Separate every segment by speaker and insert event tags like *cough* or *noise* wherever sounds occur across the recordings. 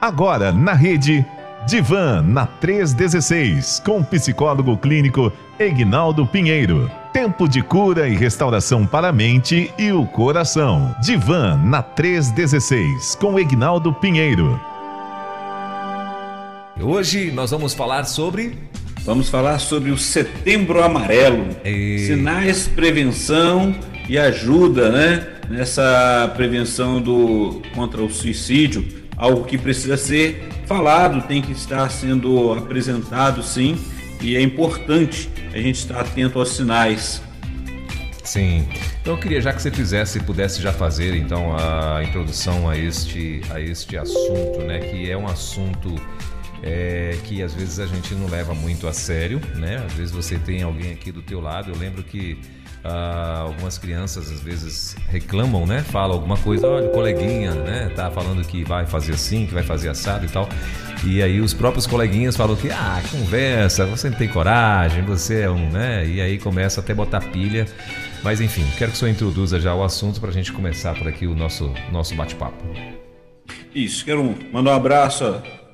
Speaker 1: Agora na rede Divan na 316 com o psicólogo clínico Egnaldo Pinheiro. Tempo de cura e restauração para a mente e o coração. Divan na 316 com Egnaldo Pinheiro.
Speaker 2: Hoje nós vamos falar sobre
Speaker 3: Vamos falar sobre o Setembro Amarelo.
Speaker 2: E...
Speaker 3: Sinais, prevenção e ajuda, né? Nessa prevenção do contra o suicídio, algo que precisa ser falado, tem que estar sendo apresentado, sim, e é importante a gente estar atento aos sinais.
Speaker 2: Sim. Então eu queria já que você fizesse, pudesse já fazer então a introdução a este a este assunto, né, que é um assunto é, que às vezes a gente não leva muito a sério, né? Às vezes você tem alguém aqui do teu lado. Eu lembro que ah, algumas crianças às vezes reclamam, né? Falam alguma coisa, olha, o coleguinha, né? Tá falando que vai fazer assim, que vai fazer assado e tal. E aí os próprios coleguinhas falam que, ah, conversa, você não tem coragem, você é um, né? E aí começa até botar pilha. Mas enfim, quero que o senhor introduza já o assunto para a gente começar por aqui o nosso, nosso bate-papo.
Speaker 3: Isso, quero mandar um abraço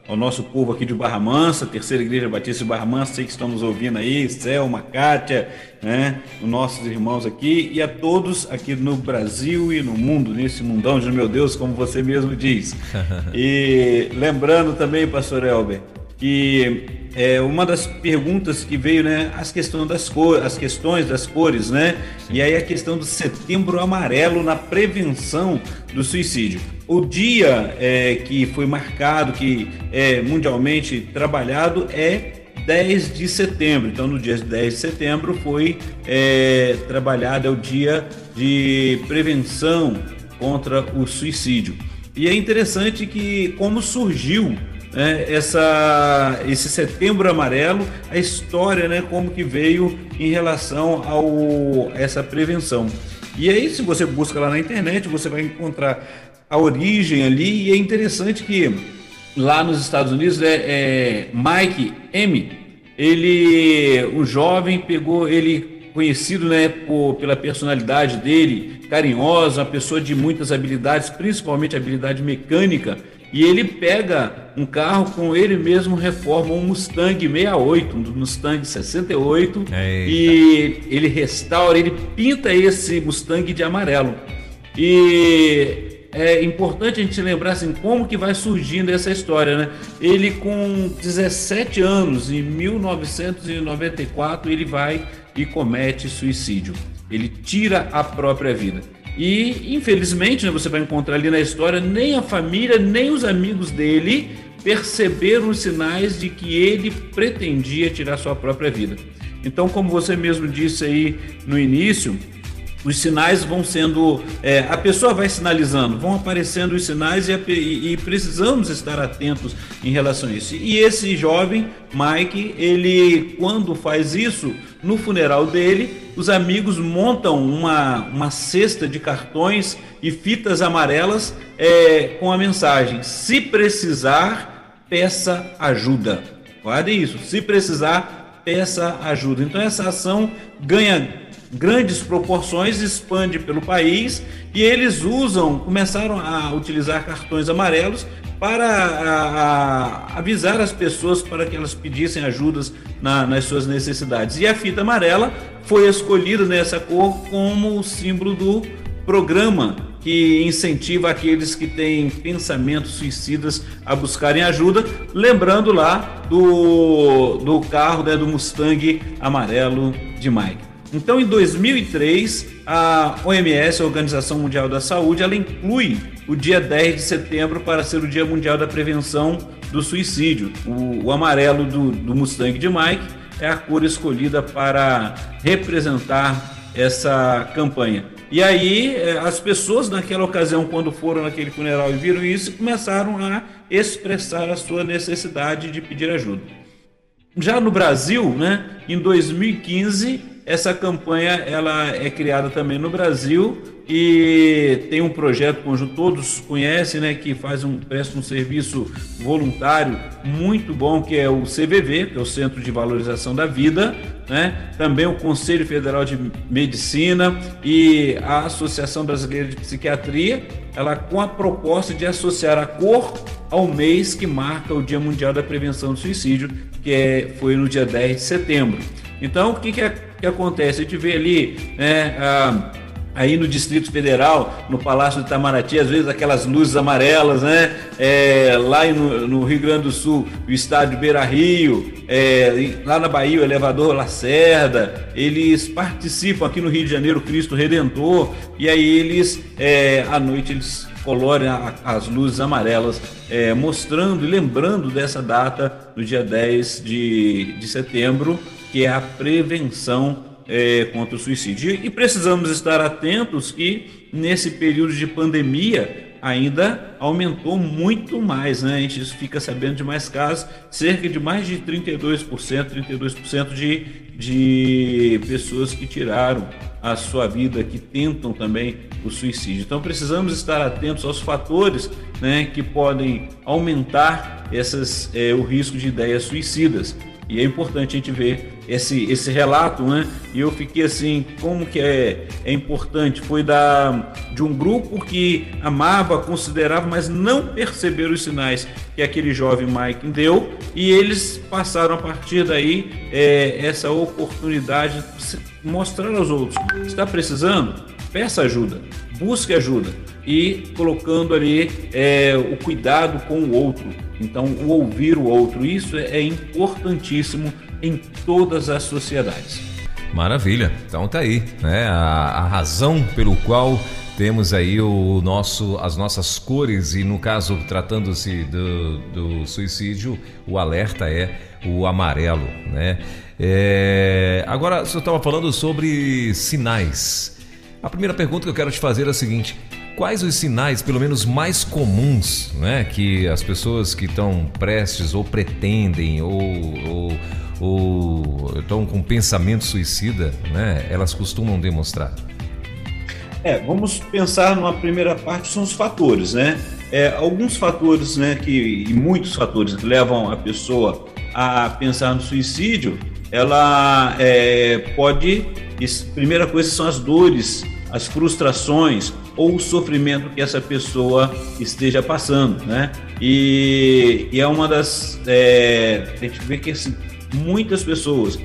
Speaker 3: ao nosso povo aqui de Barra Mansa, Terceira Igreja Batista de Barra Mansa, sei que estão nos ouvindo aí, Selma, Kátia, né, os nossos irmãos aqui, e a todos aqui no Brasil e no mundo, nesse mundão de meu Deus, como você mesmo diz. *laughs* e lembrando também, pastor Elber, que é, uma das perguntas que veio, né, as questões das cores, as questões das cores, né, Sim. e aí a questão do setembro amarelo na prevenção do suicídio. O dia é, que foi marcado, que é mundialmente trabalhado, é 10 de setembro. Então, no dia 10 de setembro foi é, trabalhado, é o dia de prevenção contra o suicídio. E é interessante que como surgiu né, essa, esse setembro amarelo, a história, né, como que veio em relação ao essa prevenção. E aí, se você busca lá na internet, você vai encontrar a origem ali, e é interessante que lá nos Estados Unidos é, é Mike M. Ele, o jovem, pegou ele conhecido né, por, pela personalidade dele, carinhosa, uma pessoa de muitas habilidades, principalmente habilidade mecânica, e ele pega um carro com ele mesmo reforma um Mustang 68, um Mustang 68, Eita. e ele restaura, ele pinta esse Mustang de amarelo. E é importante a gente lembrar assim, como que vai surgindo essa história, né? Ele com 17 anos, em 1994, ele vai e comete suicídio. Ele tira a própria vida. E, infelizmente, né, você vai encontrar ali na história, nem a família, nem os amigos dele perceberam os sinais de que ele pretendia tirar sua própria vida. Então, como você mesmo disse aí no início, os sinais vão sendo. É, a pessoa vai sinalizando, vão aparecendo os sinais e, e, e, precisamos estar atentos em relação a isso. E esse jovem, Mike, ele, quando faz isso, no funeral dele, os amigos montam uma, uma cesta de cartões e fitas amarelas é, com a mensagem: se precisar, peça ajuda. Guarde isso, se precisar, peça ajuda. Então essa ação ganha grandes proporções, expande pelo país e eles usam, começaram a utilizar cartões amarelos para a, a, avisar as pessoas para que elas pedissem ajudas na, nas suas necessidades. E a fita amarela foi escolhida nessa cor como o símbolo do programa que incentiva aqueles que têm pensamentos suicidas a buscarem ajuda, lembrando lá do, do carro né, do Mustang amarelo de Mike. Então, em 2003, a OMS, a Organização Mundial da Saúde, ela inclui o dia 10 de setembro para ser o Dia Mundial da Prevenção do Suicídio. O, o amarelo do, do Mustang de Mike é a cor escolhida para representar essa campanha. E aí, é, as pessoas naquela ocasião, quando foram naquele funeral e viram isso, começaram a expressar a sua necessidade de pedir ajuda. Já no Brasil, né, em 2015, essa campanha ela é criada também no Brasil e tem um projeto conjunto, todos conhecem, né, que faz um, presta um serviço voluntário muito bom, que é o CVV, que é o Centro de Valorização da Vida, né, também o Conselho Federal de Medicina e a Associação Brasileira de Psiquiatria, ela com a proposta de associar a cor ao mês que marca o Dia Mundial da Prevenção do Suicídio, que é, foi no dia 10 de setembro. Então, o que, que, é, que acontece? A gente vê ali, né, aí no Distrito Federal, no Palácio de Itamaraty, às vezes aquelas luzes amarelas, né? É, lá no, no, Rio Grande do Sul, o estádio Beira Rio, é, lá na Bahia, o elevador Lacerda, eles participam aqui no Rio de Janeiro, Cristo Redentor, e aí eles, é, à noite, eles coloram as luzes amarelas, é, mostrando e lembrando dessa data, do dia 10 de, de setembro, que é a prevenção é, contra o suicídio. E precisamos estar atentos que nesse período de pandemia ainda aumentou muito mais, né? A gente fica sabendo de mais casos, cerca de mais de 32%, 32% de, de pessoas que tiraram a sua vida, que tentam também o suicídio. Então precisamos estar atentos aos fatores né, que podem aumentar essas, é, o risco de ideias suicidas. E é importante a gente ver esse, esse relato, né? E eu fiquei assim, como que é, é importante? Foi da, de um grupo que amava, considerava, mas não perceberam os sinais que aquele jovem Mike deu, e eles passaram a partir daí é, essa oportunidade de mostrar aos outros: está precisando? Peça ajuda, busque ajuda e colocando ali é, o cuidado com o outro. Então, o ouvir o outro, isso é, é importantíssimo em todas as sociedades.
Speaker 2: Maravilha. Então tá aí, né? A, a razão pelo qual temos aí o nosso, as nossas cores e no caso tratando-se do, do suicídio, o alerta é o amarelo, né? É, agora, você estava falando sobre sinais. A primeira pergunta que eu quero te fazer é a seguinte: quais os sinais, pelo menos mais comuns, né, que as pessoas que estão prestes ou pretendem ou, ou, ou estão com pensamento suicida, né, elas costumam demonstrar?
Speaker 3: É, vamos pensar numa primeira parte são os fatores, né? É, alguns fatores, né, que e muitos fatores que levam a pessoa a pensar no suicídio, ela é, pode, primeira coisa são as dores, as frustrações, ou o sofrimento que essa pessoa esteja passando, né? E, e é uma das é, a gente vê que assim, muitas pessoas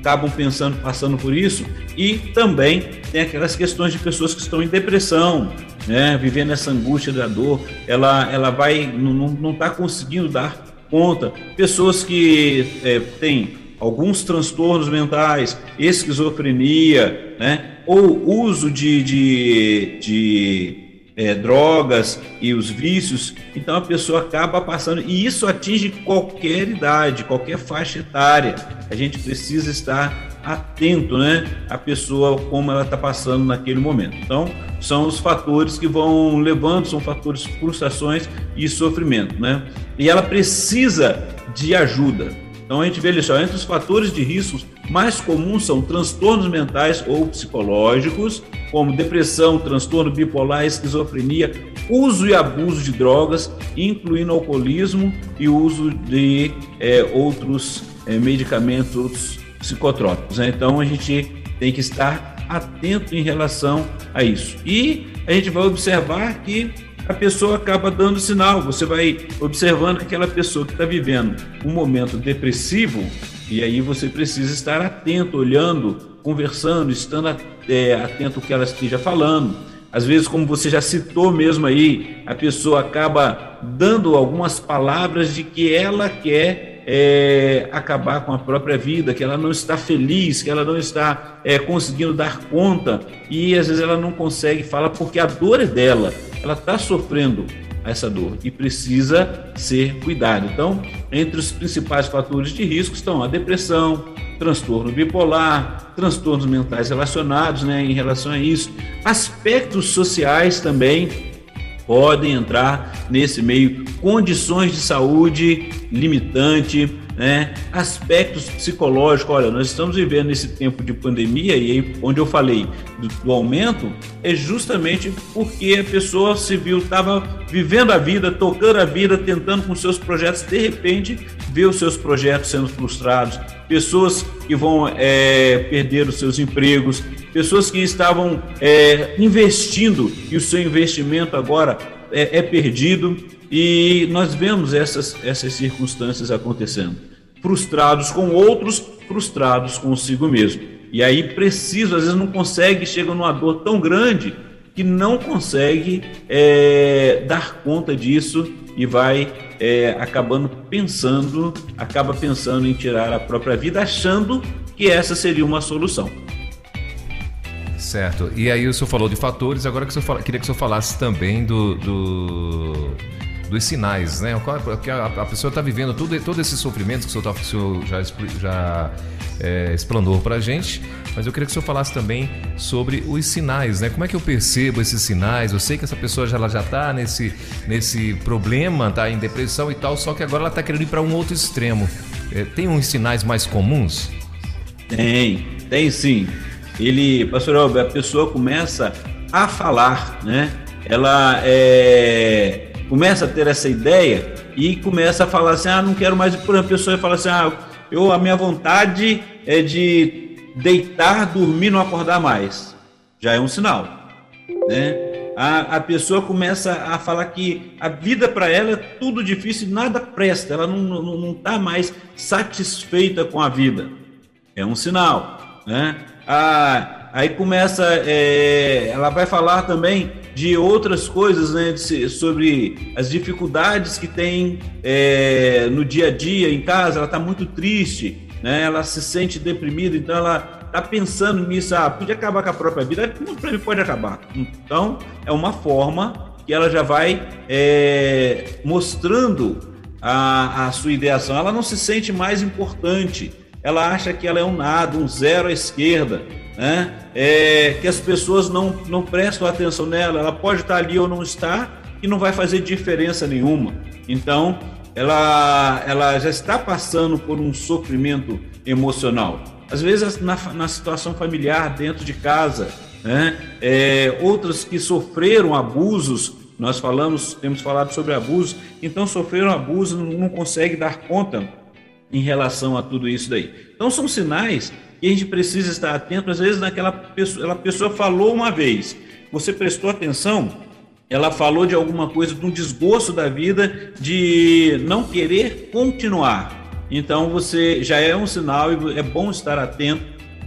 Speaker 3: acabam pensando, passando por isso, e também tem aquelas questões de pessoas que estão em depressão, né? Vivendo essa angústia da dor, ela, ela vai não está conseguindo dar conta. Pessoas que é, têm alguns transtornos mentais, esquizofrenia, né? ou uso de, de, de é, drogas e os vícios, então a pessoa acaba passando, e isso atinge qualquer idade, qualquer faixa etária. A gente precisa estar atento, né, a pessoa como ela está passando naquele momento. Então, são os fatores que vão levando, são fatores frustrações e sofrimento, né? E ela precisa de ajuda. Então a gente vê ali só, entre os fatores de riscos mais comuns são transtornos mentais ou psicológicos, como depressão, transtorno bipolar, esquizofrenia, uso e abuso de drogas, incluindo alcoolismo e uso de é, outros é, medicamentos, outros psicotrópicos. Né? Então a gente tem que estar atento em relação a isso. E a gente vai observar que a pessoa acaba dando sinal. Você vai observando que aquela pessoa que está vivendo um momento depressivo, e aí você precisa estar atento, olhando, conversando, estando é, atento ao que ela esteja falando. Às vezes, como você já citou mesmo aí, a pessoa acaba dando algumas palavras de que ela quer é, acabar com a própria vida, que ela não está feliz, que ela não está é, conseguindo dar conta. E às vezes ela não consegue falar porque a dor é dela, ela está sofrendo essa dor e precisa ser cuidado. Então, entre os principais fatores de risco estão a depressão, transtorno bipolar, transtornos mentais relacionados, né, em relação a isso, aspectos sociais também podem entrar nesse meio, condições de saúde limitante, né, aspectos psicológicos. Olha, nós estamos vivendo esse tempo de pandemia e aí, onde eu falei do, do aumento é justamente porque a pessoa civil estava vivendo a vida, tocando a vida, tentando com seus projetos, de repente vê os seus projetos sendo frustrados, pessoas que vão é, perder os seus empregos, pessoas que estavam é, investindo e o seu investimento agora é, é perdido. E nós vemos essas, essas circunstâncias acontecendo. Frustrados com outros, frustrados consigo mesmo. E aí preciso, às vezes não consegue, chega numa dor tão grande que não consegue é, dar conta disso e vai é, acabando pensando, acaba pensando em tirar a própria vida, achando que essa seria uma solução.
Speaker 2: Certo. E aí o senhor falou de fatores, agora que o senhor fala, queria que o senhor falasse também do, do dos sinais, né? Porque a, a pessoa está vivendo todo, todo esse sofrimento que o senhor, o senhor já, já é, explanou para a gente, mas eu queria que o senhor falasse também sobre os sinais, né? Como é que eu percebo esses sinais? Eu sei que essa pessoa já, está nesse, nesse problema, está em depressão e tal, só que agora ela está querendo ir para um outro extremo. É, tem uns sinais mais comuns?
Speaker 3: Tem, tem sim. Ele, pastor Alber, a pessoa começa a falar, né? Ela é, começa a ter essa ideia e começa a falar assim: ah, não quero mais. Por exemplo, a pessoa fala assim: ah, eu, a minha vontade é de deitar, dormir, não acordar mais. Já é um sinal, né? A, a pessoa começa a falar que a vida para ela é tudo difícil, nada presta, ela não está mais satisfeita com a vida. É um sinal, né? Ah, aí começa, é, ela vai falar também de outras coisas, né, de, sobre as dificuldades que tem é, no dia a dia em casa. Ela está muito triste, né? Ela se sente deprimida, então ela está pensando nisso. Ah, podia acabar com a própria vida. Mim pode acabar. Então é uma forma que ela já vai é, mostrando a, a sua ideação. Ela não se sente mais importante. Ela acha que ela é um nada, um zero à esquerda né? É, que as pessoas não, não prestam atenção nela, ela pode estar ali ou não estar e não vai fazer diferença nenhuma. Então, ela, ela já está passando por um sofrimento emocional. Às vezes, na, na situação familiar, dentro de casa, né? É, outras que sofreram abusos, nós falamos, temos falado sobre abusos, então sofreram abuso, não, não consegue dar conta em relação a tudo isso daí. Então, são sinais e a gente precisa estar atento, às vezes, naquela pessoa, a pessoa falou uma vez, você prestou atenção, ela falou de alguma coisa, de um desgosto da vida, de não querer continuar. Então você já é um sinal e é bom estar atento,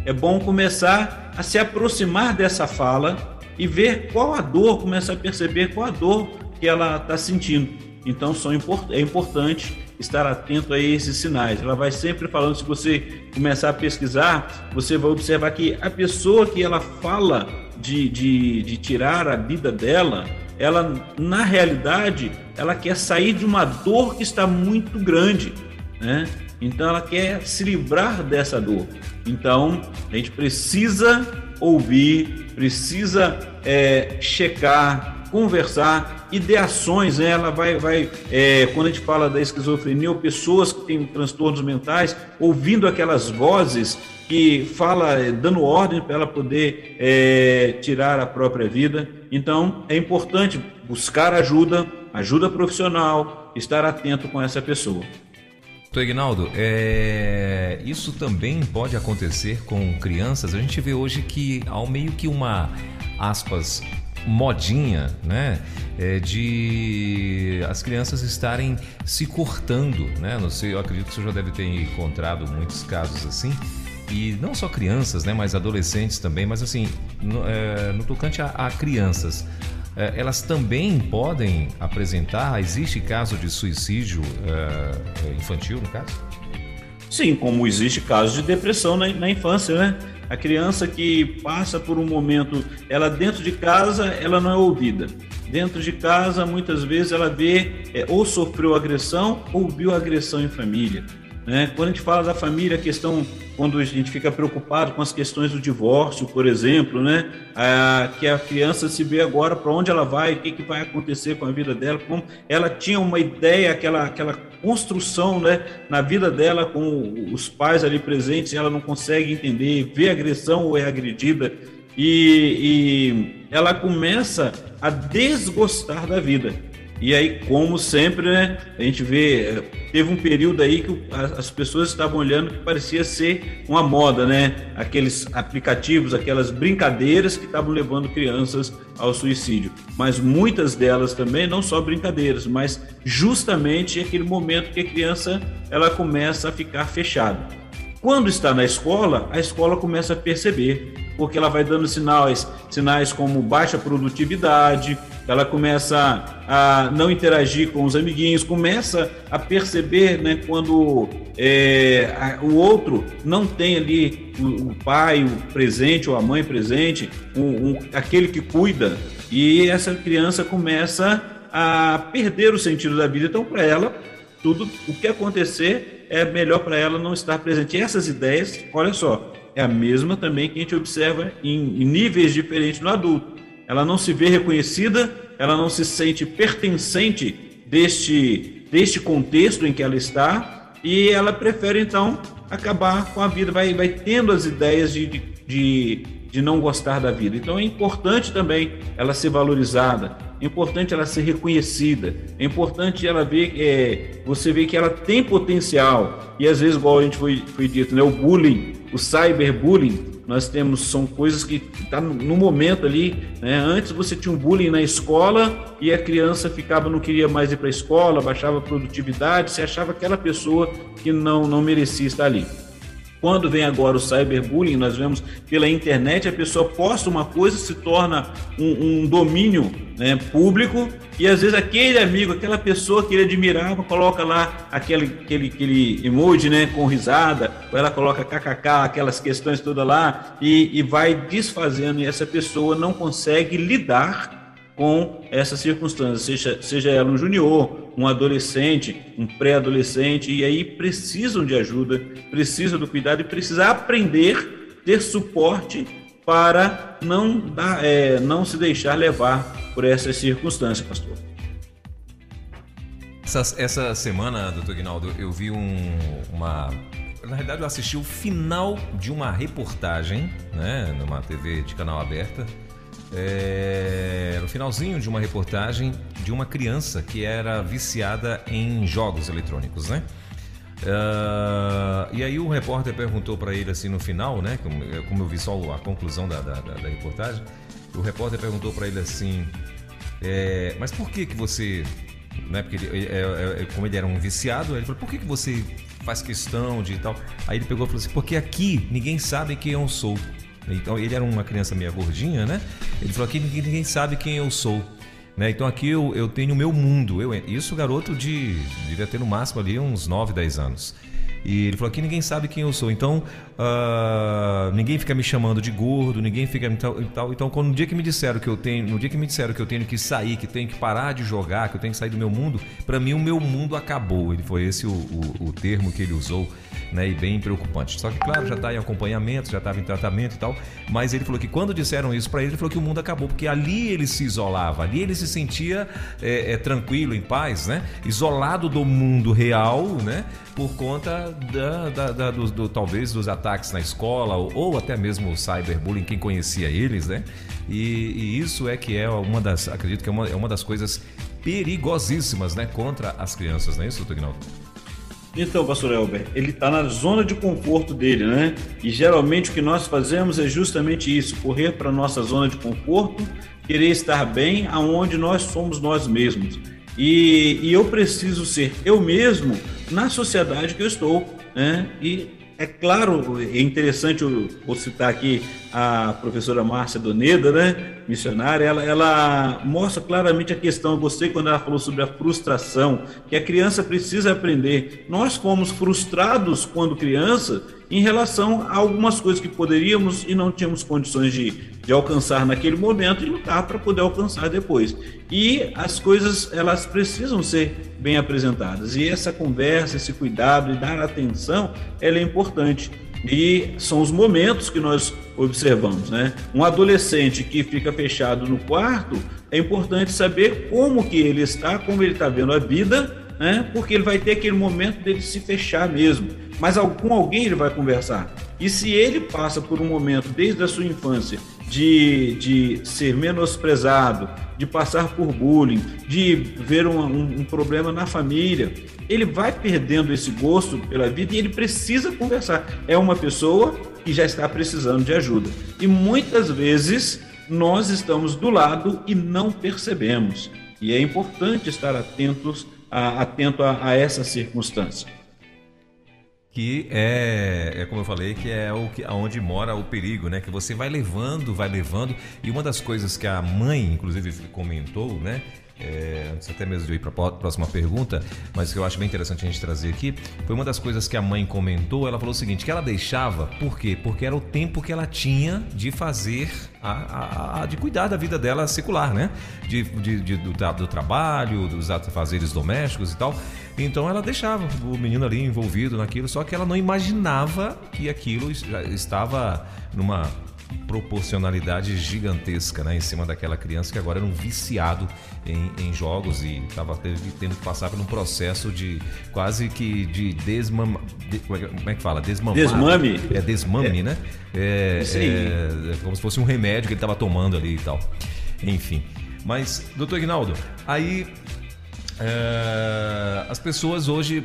Speaker 3: é bom começar a se aproximar dessa fala e ver qual a dor, começar a perceber qual a dor que ela está sentindo. Então são, é importante estar atento a esses sinais. Ela vai sempre falando, se você começar a pesquisar, você vai observar que a pessoa que ela fala de, de, de tirar a vida dela, ela, na realidade, ela quer sair de uma dor que está muito grande, né? Então ela quer se livrar dessa dor. Então a gente precisa ouvir, precisa é, checar, conversar, ideações, né? ela vai, vai é, quando a gente fala da esquizofrenia, ou pessoas que têm transtornos mentais, ouvindo aquelas vozes que fala, é, dando ordem para ela poder é, tirar a própria vida. Então, é importante buscar ajuda, ajuda profissional, estar atento com essa pessoa.
Speaker 2: Doutor Ignaldo, é... isso também pode acontecer com crianças. A gente vê hoje que há meio que uma, aspas, modinha, né? É de as crianças estarem se cortando, né? Não sei, eu acredito que você já deve ter encontrado muitos casos assim. E não só crianças, né? Mas adolescentes também. Mas assim, no, é, no tocante a, a crianças, é, elas também podem apresentar. Existe caso de suicídio é, infantil, no caso?
Speaker 3: Sim, como existe caso de depressão na, na infância, né? A criança que passa por um momento, ela dentro de casa, ela não é ouvida. Dentro de casa, muitas vezes ela vê é, ou sofreu agressão ou viu agressão em família. Né? Quando a gente fala da família, a questão quando a gente fica preocupado com as questões do divórcio, por exemplo, né? Que a criança se vê agora para onde ela vai, o que, que vai acontecer com a vida dela, como ela tinha uma ideia, aquela, aquela construção né, na vida dela com os pais ali presentes, ela não consegue entender, vê agressão ou é agredida, e, e ela começa a desgostar da vida. E aí, como sempre, né, a gente vê, teve um período aí que as pessoas estavam olhando que parecia ser uma moda, né? Aqueles aplicativos, aquelas brincadeiras que estavam levando crianças ao suicídio. Mas muitas delas também, não só brincadeiras, mas justamente aquele momento que a criança ela começa a ficar fechada. Quando está na escola, a escola começa a perceber, porque ela vai dando sinais, sinais como baixa produtividade, ela começa a não interagir com os amiguinhos, começa a perceber né, quando é, a, o outro não tem ali o, o, pai o presente ou a mãe presente, um, aquele que cuida, e essa criança começa a perder o sentido da vida. Então, para ela, tudo o que acontecer é melhor para ela não estar presente. E essas ideias, olha só, é a mesma também que a gente observa em, em níveis diferentes no adulto ela não se vê reconhecida, ela não se sente pertencente deste, deste contexto em que ela está e ela prefere então acabar com a vida, vai, vai tendo as ideias de, de, de não gostar da vida. Então é importante também ela ser valorizada, é importante ela ser reconhecida, é importante ela ver, é, você ver que ela tem potencial. E às vezes, igual a gente foi, foi dito, né, o bullying, o cyberbullying, nós temos são coisas que tá no momento ali, né? Antes você tinha um bullying na escola e a criança ficava não queria mais ir para a escola, baixava a produtividade, se achava aquela pessoa que não não merecia estar ali. Quando vem agora o cyberbullying, nós vemos pela internet, a pessoa posta uma coisa, se torna um, um domínio né, público, e às vezes aquele amigo, aquela pessoa que ele admirava, coloca lá aquele, aquele, aquele emoji né, com risada, ou ela coloca kkk, aquelas questões todas lá, e, e vai desfazendo, e essa pessoa não consegue lidar com essas circunstâncias, seja, seja ela um junior, um adolescente, um pré-adolescente, e aí precisam de ajuda, precisam do cuidado e precisa aprender, ter suporte para não, dar, é, não se deixar levar por essas circunstâncias, pastor.
Speaker 2: Essa, essa semana, doutor Guinaldo, eu vi um, uma. Na realidade, eu assisti o final de uma reportagem, né, numa TV de canal aberta, é, finalzinho de uma reportagem de uma criança que era viciada em jogos eletrônicos, né? Uh, e aí o repórter perguntou para ele assim no final, né? Como, como, eu vi só a conclusão da, da, da, da reportagem, o repórter perguntou para ele assim: é, mas por que que você, né? Porque ele, é, é, é, como ele era um viciado, ele falou: por que que você faz questão de tal? Aí ele pegou e falou assim: porque aqui ninguém sabe quem eu sou. Então ele era uma criança meio gordinha, né? Ele falou aqui ninguém, sabe quem eu sou. Né? Então aqui eu, eu tenho o meu mundo. Eu, isso garoto de devia ter no máximo ali uns 9, 10 anos. E ele falou: aqui ninguém sabe quem eu sou, então uh, ninguém fica me chamando de gordo, ninguém fica e tal, e tal. Então, quando no dia que me disseram que eu tenho, no dia que me disseram que eu tenho que sair, que tenho que parar de jogar, que eu tenho que sair do meu mundo, para mim o meu mundo acabou. Ele foi esse o, o, o termo que ele usou né, e bem preocupante. Só que, claro, já está em acompanhamento, já estava em tratamento e tal, mas ele falou que quando disseram isso para ele, ele falou que o mundo acabou, porque ali ele se isolava, ali ele se sentia é, é, tranquilo, em paz, né, isolado do mundo real, né, por conta da, da, da do, do, talvez dos ataques na escola ou, ou, até mesmo o cyberbullying, quem conhecia eles, né, e, e, isso é que é uma das, acredito que é uma, é uma das coisas perigosíssimas, né, contra as crianças, não é isso, Tugnaldo?
Speaker 3: Então, pastor Elber, ele está na zona de conforto dele, né? E geralmente o que nós fazemos é justamente isso: correr para a nossa zona de conforto, querer estar bem aonde nós somos nós mesmos. E, e eu preciso ser eu mesmo na sociedade que eu estou, né? E é claro, é interessante eu vou citar aqui a professora Márcia Doneda, né, missionária, ela, ela mostra claramente a questão. Eu gostei quando ela falou sobre a frustração, que a criança precisa aprender. Nós fomos frustrados quando criança em relação a algumas coisas que poderíamos e não tínhamos condições de, de alcançar naquele momento e lutar para poder alcançar depois. E as coisas elas precisam ser bem apresentadas. E essa conversa, esse cuidado e dar atenção, ela é importante. E são os momentos que nós observamos, né? Um adolescente que fica fechado no quarto, é importante saber como que ele está, como ele está vendo a vida, né? Porque ele vai ter aquele momento dele se fechar mesmo. Mas com alguém ele vai conversar. E se ele passa por um momento desde a sua infância de, de ser menosprezado, de passar por bullying, de ver um, um, um, problema na família, ele vai perdendo esse gosto pela vida e ele precisa conversar. É uma pessoa que já está precisando de ajuda. E muitas vezes nós estamos do lado e não percebemos. E é importante estar atentos a, atento a, a essa circunstância
Speaker 2: que é, é como eu falei, que é o que aonde mora o perigo, né? Que você vai levando, vai levando. E uma das coisas que a mãe, inclusive, comentou, né? É, antes até mesmo de ir para a próxima pergunta, mas que eu acho bem interessante a gente trazer aqui, foi uma das coisas que a mãe comentou. Ela falou o seguinte: que ela deixava, por quê? Porque era o tempo que ela tinha de fazer, a, a, a de cuidar da vida dela secular, né? De, de, de do, do, trabalho, dos afazeres domésticos e tal. Então ela deixava o menino ali envolvido naquilo, só que ela não imaginava que aquilo estava numa proporcionalidade gigantesca né, em cima daquela criança que agora era um viciado em, em jogos e estava tendo que passar por um processo de quase que de desmama. De, como é que fala? Desmamar.
Speaker 3: Desmame.
Speaker 2: É desmame, é. né? É, é, como se fosse um remédio que ele estava tomando ali e tal. Enfim. Mas, doutor Ignaldo, aí é, as pessoas hoje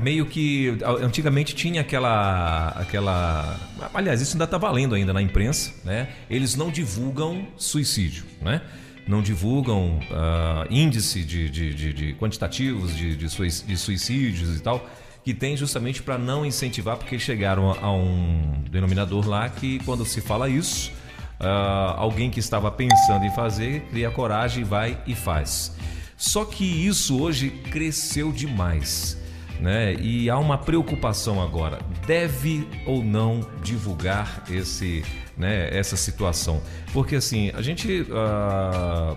Speaker 2: meio que antigamente tinha aquela aquela aliás isso ainda está valendo ainda na imprensa né? Eles não divulgam suicídio né? Não divulgam uh, índice de, de, de, de quantitativos de, de, suicídios e tal que tem justamente para não incentivar porque chegaram a um denominador lá que quando se fala isso uh, alguém que estava pensando em fazer cria coragem vai e faz só que isso hoje cresceu demais. Né? E há uma preocupação agora. Deve ou não divulgar esse, né, essa situação? Porque assim, a gente uh,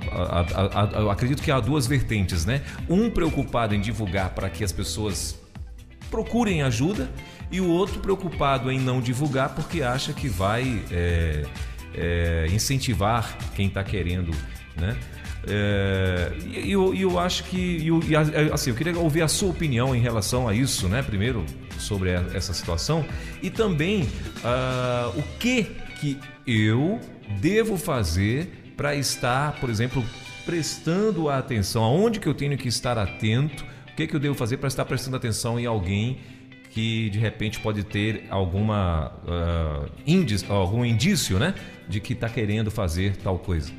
Speaker 2: acredito que há duas vertentes, né? Um preocupado em divulgar para que as pessoas procurem ajuda e o outro preocupado em não divulgar porque acha que vai é, é, incentivar quem está querendo, né? É, e eu, eu, acho que. E, assim, eu queria ouvir a sua opinião em relação a isso, né? Primeiro, sobre essa situação. E também uh, o que, que eu devo fazer para estar, por exemplo, prestando atenção, aonde que eu tenho que estar atento, o que, que eu devo fazer para estar prestando atenção em alguém que de repente pode ter alguma uh, índice, algum indício, né, de que está querendo fazer tal coisa.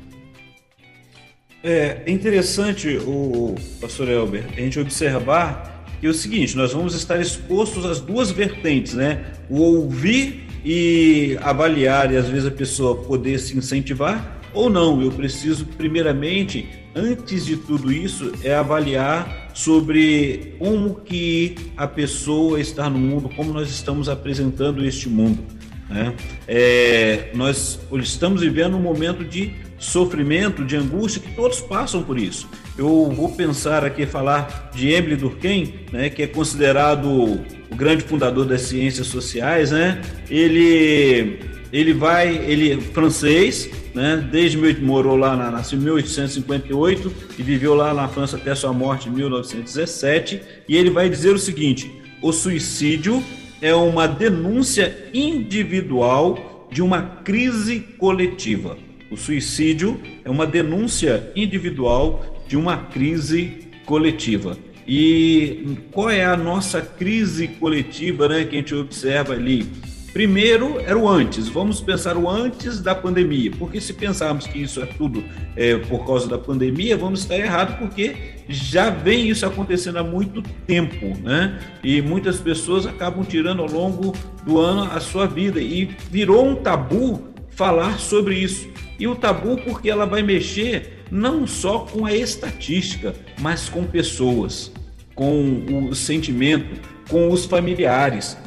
Speaker 3: É interessante, o pastor Elber, a gente observar que é o seguinte, nós vamos estar expostos às duas vertentes, né? O ouvir e avaliar e às vezes a pessoa poder se incentivar ou não. Eu preciso, primeiramente, antes de tudo isso, é avaliar sobre como que a pessoa está no mundo, como nós estamos apresentando este mundo. Né? É, nós estamos vivendo um momento de sofrimento, de angústia, que todos passam por isso. Eu vou pensar aqui, falar de Emile Durkheim, né, que é considerado o grande fundador das ciências sociais, né? Ele, ele vai, ele é francês, né? Desde morou lá, na, nasceu em 1858 e viveu lá na França até sua morte em 1917. E ele vai dizer o seguinte: o suicídio é uma denúncia individual de uma crise coletiva. O suicídio é uma denúncia individual de uma crise coletiva. E qual é a nossa crise coletiva né, que a gente observa ali? Primeiro era o antes, vamos pensar o antes da pandemia, porque se pensarmos que isso é tudo é, por causa da pandemia, vamos estar errado, porque já vem isso acontecendo há muito tempo, né? E muitas pessoas acabam tirando ao longo do ano a sua vida, e virou um tabu falar sobre isso. E o tabu porque ela vai mexer não só com a estatística, mas com pessoas, com o sentimento, com os familiares.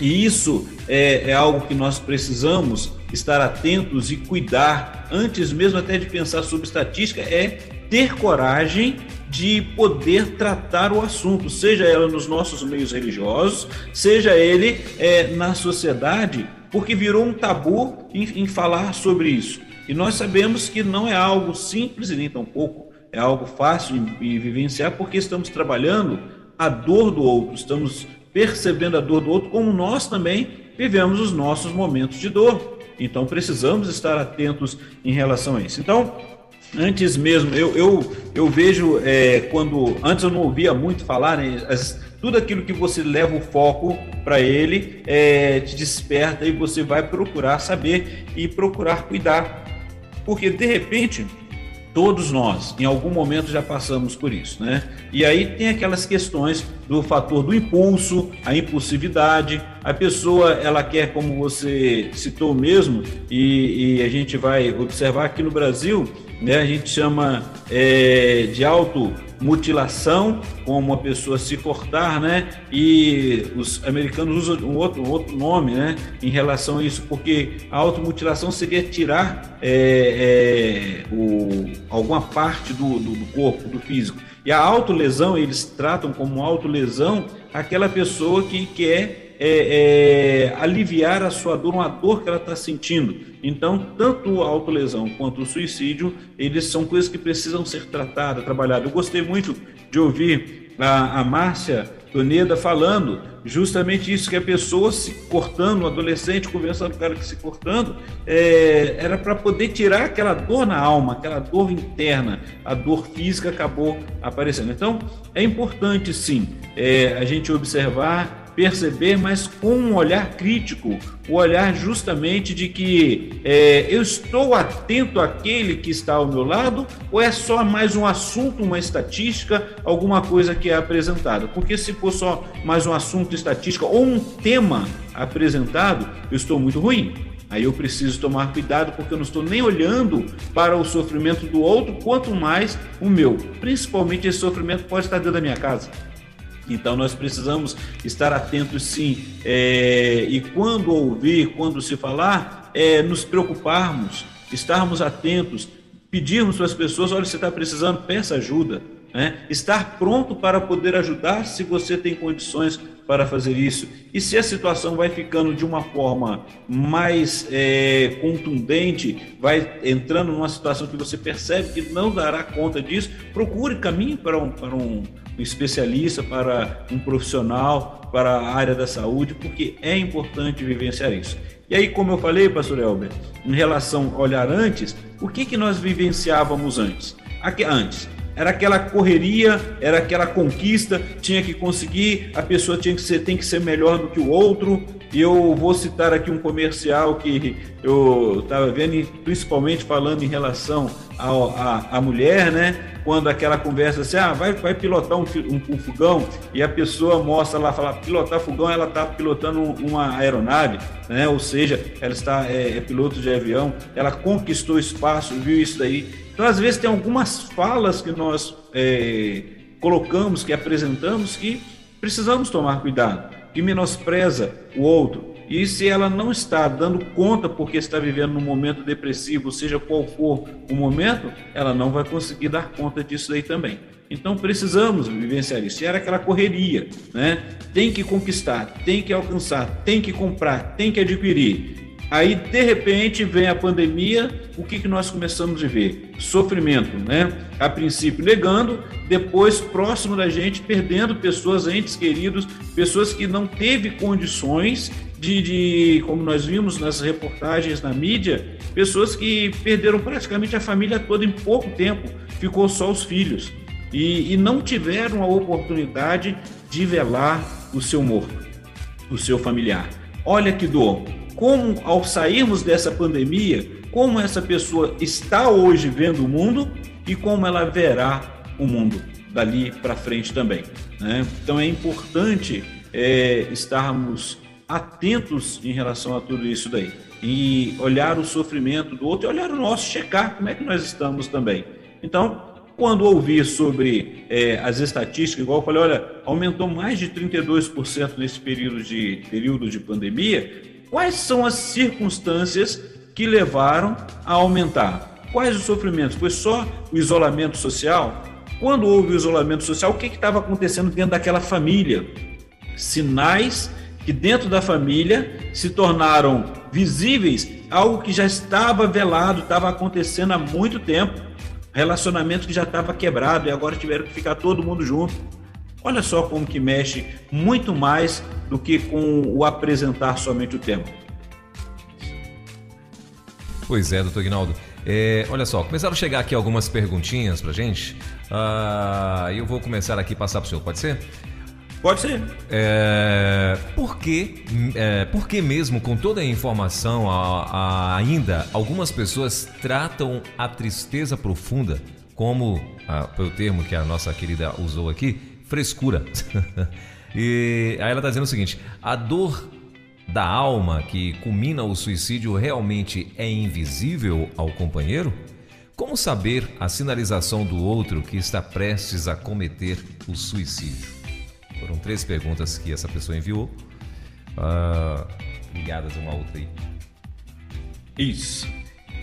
Speaker 3: E isso é, é algo que nós precisamos estar atentos e cuidar, antes mesmo até de pensar sobre estatística, é ter coragem de poder tratar o assunto, seja ela nos nossos meios religiosos, seja ele é, na sociedade, porque virou um tabu em, em falar sobre isso. E nós sabemos que não é algo simples e nem tão pouco, é algo fácil de vivenciar, porque estamos trabalhando a dor do outro, estamos percebendo a dor do outro, como nós também vivemos os nossos momentos de dor. Então precisamos estar atentos em relação a isso. Então, antes mesmo, eu, eu, eu vejo é, quando. Antes eu não ouvia muito falar, né, as, tudo aquilo que você leva o foco para ele é, te desperta e você vai procurar saber e procurar cuidar. Porque de repente Todos nós, em algum momento, já passamos por isso, né? E aí tem aquelas questões do fator do impulso, a impulsividade. A pessoa, ela quer, como você citou mesmo, e, e a gente vai observar aqui no Brasil, né? A gente chama é, de auto mutilação, como uma pessoa se cortar, né? E os americanos usam um outro, um outro nome, né? Em relação a isso, porque a automutilação seria tirar é, é, o, alguma parte do, do, do corpo, do físico. E a autolesão, eles tratam como autolesão aquela pessoa que quer é, é, aliviar a sua dor, uma dor que ela está sentindo. Então, tanto a autolesão quanto o suicídio, eles são coisas que precisam ser tratadas, trabalhadas. Eu gostei muito de ouvir a, a Márcia Toneda falando justamente isso, que a pessoa se cortando, um adolescente conversando com o cara que se cortando, é, era para poder tirar aquela dor na alma, aquela dor interna, a dor física acabou aparecendo. Então, é importante sim é, a gente observar perceber, mas com um olhar crítico, o olhar justamente de que é, eu estou atento àquele que está ao meu lado ou é só mais um assunto, uma estatística, alguma coisa que é apresentada? Porque se for só mais um assunto, estatística ou um tema apresentado, eu estou muito ruim. Aí eu preciso tomar cuidado porque eu não estou nem olhando para o sofrimento do outro, quanto mais o meu. Principalmente esse sofrimento pode estar dentro da minha casa. Então nós precisamos estar atentos sim, é, e quando ouvir, quando se falar, é, nos preocuparmos, estarmos atentos, pedirmos para as pessoas: olha, você está precisando, peça ajuda. Né? Estar pronto para poder ajudar se você tem condições para fazer isso. E se a situação vai ficando de uma forma mais é, contundente, vai entrando numa situação que você percebe que não dará conta disso, procure caminho para um, para um, um especialista, para um profissional, para a área da saúde, porque é importante vivenciar isso. E aí, como eu falei, pastor Elber, em relação ao olhar antes, o que, que nós vivenciávamos antes? Aqui, antes, era aquela correria, era aquela conquista, tinha que conseguir, a pessoa tinha que ser, tem que ser melhor do que o outro. Eu vou citar aqui um comercial que eu estava vendo, principalmente falando em relação à mulher, né? Quando aquela conversa assim, ah, vai, vai pilotar um, um, um fogão, e a pessoa mostra lá, fala, pilotar fogão, ela está pilotando uma aeronave, né? Ou seja, ela está, é, é piloto de avião, ela conquistou espaço, viu isso daí então, às vezes, tem algumas falas que nós é, colocamos, que apresentamos, que precisamos tomar cuidado, que menospreza o outro. E se ela não está dando conta porque está vivendo num momento depressivo, seja qual for o momento, ela não vai conseguir dar conta disso aí também. Então precisamos vivenciar isso. E era aquela correria, né? Tem que conquistar, tem que alcançar, tem que comprar, tem que adquirir. Aí, de repente, vem a pandemia, o que, que nós começamos a ver? Sofrimento, né? A princípio negando, depois próximo da gente, perdendo pessoas, entes queridos, pessoas que não teve condições de, de, como nós vimos nas reportagens na mídia, pessoas que perderam praticamente a família toda em pouco tempo, ficou só os filhos. E, e não tiveram a oportunidade de velar o seu morto, o seu familiar. Olha que dor, como ao sairmos dessa pandemia, como essa pessoa está hoje vendo o mundo e como ela verá o mundo dali para frente também. Né? Então é importante é, estarmos atentos em relação a tudo isso daí. E olhar o sofrimento do outro e olhar o nosso, checar como é que nós estamos também. Então, quando ouvir sobre é, as estatísticas, igual eu falei, olha, aumentou mais de 32% nesse período de, período de pandemia, quais são as circunstâncias que levaram a aumentar? Quais os sofrimentos? Foi só o isolamento social? Quando houve o isolamento social, o que estava acontecendo dentro daquela família? Sinais que dentro da família se tornaram visíveis, algo que já estava velado, estava acontecendo há muito tempo, relacionamento que já estava quebrado e agora tiveram que ficar todo mundo junto. Olha só como que mexe muito mais do que com o apresentar somente o tema.
Speaker 2: Pois é, doutor Guinaldo. É, olha só, começaram a chegar aqui algumas perguntinhas pra gente. Ah, eu vou começar aqui a passar pro senhor, pode ser?
Speaker 3: Pode ser.
Speaker 2: É, por, que, é, por que mesmo, com toda a informação, a, a, ainda algumas pessoas tratam a tristeza profunda como, a, pelo termo que a nossa querida usou aqui, frescura? *laughs* e aí ela está dizendo o seguinte: a dor da alma que culmina o suicídio realmente é invisível ao companheiro? Como saber a sinalização do outro que está prestes a cometer o suicídio? Foram três perguntas que essa pessoa enviou, uh, ligadas uma outra aí.
Speaker 3: Isso.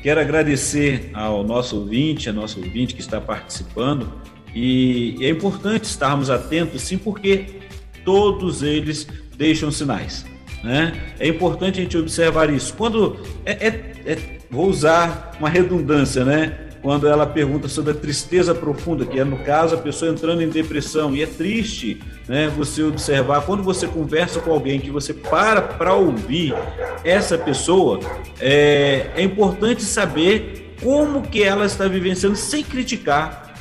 Speaker 3: Quero agradecer ao nosso ouvinte, a nosso ouvinte que está participando. E é importante estarmos atentos, sim, porque todos eles deixam sinais. Né? É importante a gente observar isso. Quando é, é, é, vou usar uma redundância, né? Quando ela pergunta sobre a tristeza profunda, que é no caso a pessoa entrando em depressão, e é triste né, você observar, quando você conversa com alguém que você para para ouvir essa pessoa, é, é importante saber como que ela está vivenciando sem criticar.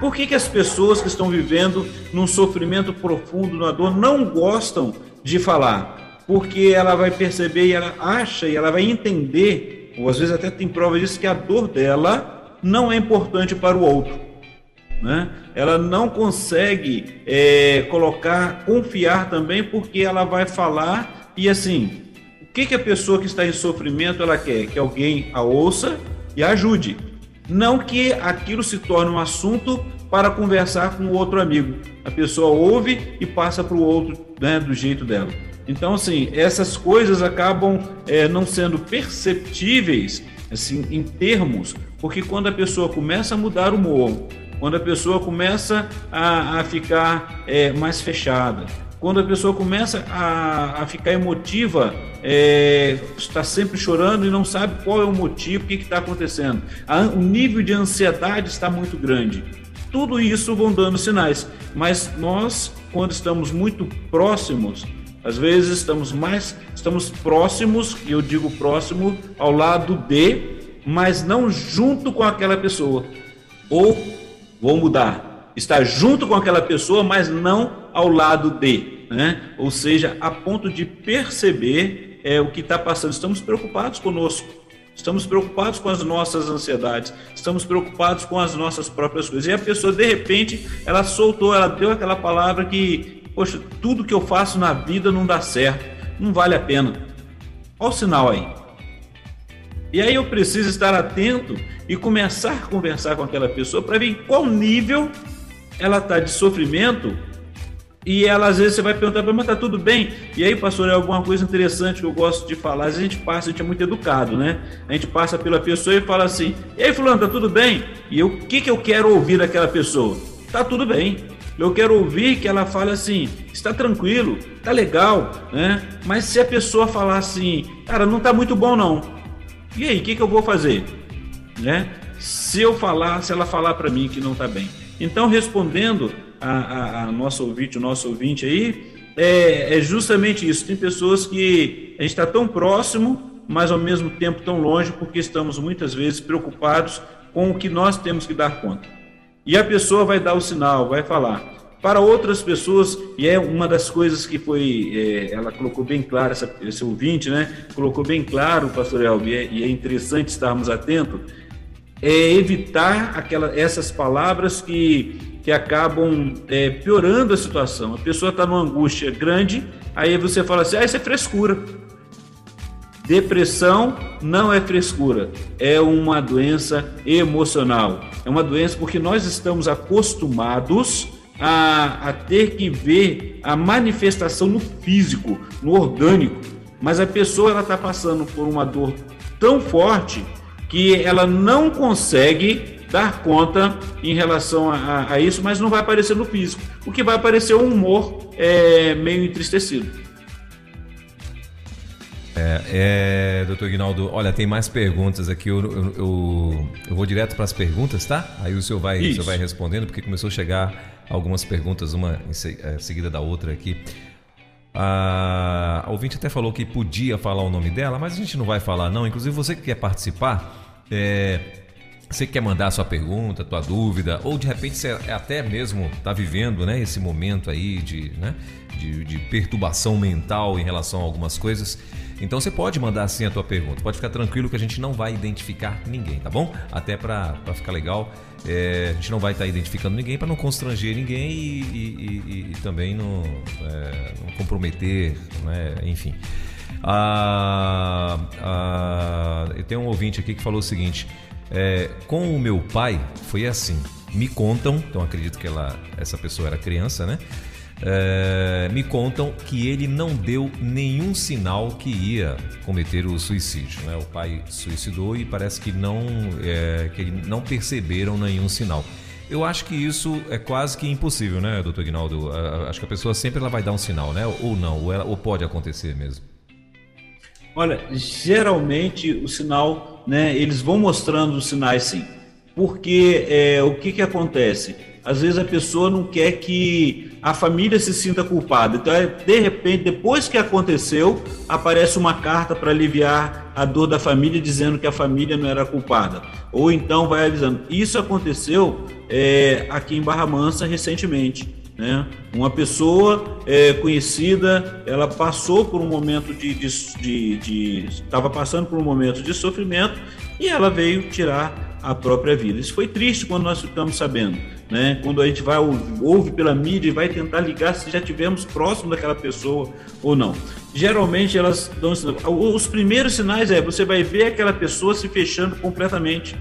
Speaker 3: Por que, que as pessoas que estão vivendo num sofrimento profundo, na dor, não gostam de falar? Porque ela vai perceber e ela acha e ela vai entender, ou às vezes até tem prova disso, que a dor dela não é importante para o outro. Né? Ela não consegue é, colocar, confiar também, porque ela vai falar e assim, o que, que a pessoa que está em sofrimento ela quer? Que alguém a ouça e a ajude. Não que aquilo se torne um assunto para conversar com outro amigo. A pessoa ouve e passa para o outro né, do jeito dela. Então, assim, essas coisas acabam é, não sendo perceptíveis assim, em termos, porque quando a pessoa começa a mudar o humor, quando a pessoa começa a, a ficar é, mais fechada, quando a pessoa começa a, a ficar emotiva, é, está sempre chorando e não sabe qual é o motivo, o que está acontecendo. A, o nível de ansiedade está muito grande. Tudo isso vão dando sinais, mas nós, quando estamos muito próximos, às vezes estamos mais, estamos próximos, e eu digo próximo, ao lado de, mas não junto com aquela pessoa. Ou, vou mudar, estar junto com aquela pessoa, mas não ao lado de. Né? Ou seja, a ponto de perceber é, o que está passando. Estamos preocupados conosco. Estamos preocupados com as nossas ansiedades, estamos preocupados com as nossas próprias coisas. E a pessoa, de repente, ela soltou, ela deu aquela palavra que Poxa, tudo que eu faço na vida não dá certo, não vale a pena. Olha o sinal aí. E aí eu preciso estar atento e começar a conversar com aquela pessoa para ver em qual nível ela está de sofrimento. E ela às vezes você vai perguntar para mas tá tudo bem? E aí, pastor, é alguma coisa interessante que eu gosto de falar. Às vezes a gente passa, a gente é muito educado, né? A gente passa pela pessoa e fala assim: "E aí, fulano, tá tudo bem?" E o que que eu quero ouvir daquela pessoa? Tá tudo bem. Eu quero ouvir que ela fale assim: está tranquilo, está legal, né? Mas se a pessoa falar assim, cara, não está muito bom não. E aí, o que, que eu vou fazer? Né? Se eu falar, se ela falar para mim que não está bem. Então, respondendo a, a, a nosso ouvinte, o nosso ouvinte aí, é, é justamente isso. Tem pessoas que a gente está tão próximo, mas ao mesmo tempo tão longe, porque estamos muitas vezes preocupados com o que nós temos que dar conta. E a pessoa vai dar o sinal, vai falar. Para outras pessoas, e é uma das coisas que foi, é, ela colocou bem claro, essa, esse ouvinte, né? Colocou bem claro, pastor Elbi, é, e é interessante estarmos atentos, é evitar aquela, essas palavras que que acabam é, piorando a situação. A pessoa está numa angústia grande, aí você fala assim: ah, isso é frescura. Depressão não é frescura, é uma doença emocional. É uma doença porque nós estamos acostumados a, a ter que ver a manifestação no físico, no orgânico. Mas a pessoa ela está passando por uma dor tão forte que ela não consegue dar conta em relação a, a, isso, mas não vai aparecer no físico. O que vai aparecer é um humor é, meio entristecido.
Speaker 2: É, é, doutor Guinaldo, olha, tem mais perguntas aqui. Eu, eu, eu, eu vou direto para as perguntas, tá? Aí o senhor vai, o senhor vai respondendo, porque começou a chegar algumas perguntas, uma em é, seguida da outra aqui. A, a ouvinte até falou que podia falar o nome dela, mas a gente não vai falar, não. Inclusive, você que quer participar, é, você quer mandar a sua pergunta, tua dúvida, ou de repente você até mesmo está vivendo né, esse momento aí de, né, de, de perturbação mental em relação a algumas coisas. Então você pode mandar assim a tua pergunta. Pode ficar tranquilo que a gente não vai identificar ninguém, tá bom? Até para ficar legal, é, a gente não vai estar tá identificando ninguém para não constranger ninguém e, e, e, e também não, é, não, comprometer, né? enfim. Ah, ah, um ouvinte aqui que falou o seguinte: é, com o meu pai foi assim. Me contam, então acredito que ela, essa pessoa era criança, né? É, me contam que ele não deu nenhum sinal que ia cometer o suicídio. Né? O pai suicidou e parece que não, é, que não perceberam nenhum sinal. Eu acho que isso é quase que impossível, né, doutor Guinaldo? Acho que a pessoa sempre ela vai dar um sinal, né? Ou não, ou, ela, ou pode acontecer mesmo.
Speaker 3: Olha, geralmente o sinal, né, eles vão mostrando os sinais sim. Porque é, o que, que acontece? Às vezes a pessoa não quer que a família se sinta culpada. Então, é, de repente, depois que aconteceu, aparece uma carta para aliviar a dor da família, dizendo que a família não era culpada. Ou então vai avisando. Isso aconteceu é, aqui em Barra Mansa recentemente. Né? Uma pessoa é, conhecida, ela passou por um momento de, de, estava passando por um momento de sofrimento e ela veio tirar a própria vida. Isso foi triste quando nós ficamos sabendo né? Quando a gente vai ouve pela mídia e vai tentar ligar se já tivemos próximo daquela pessoa ou não. Geralmente elas dão os primeiros sinais é você vai ver aquela pessoa se fechando completamente.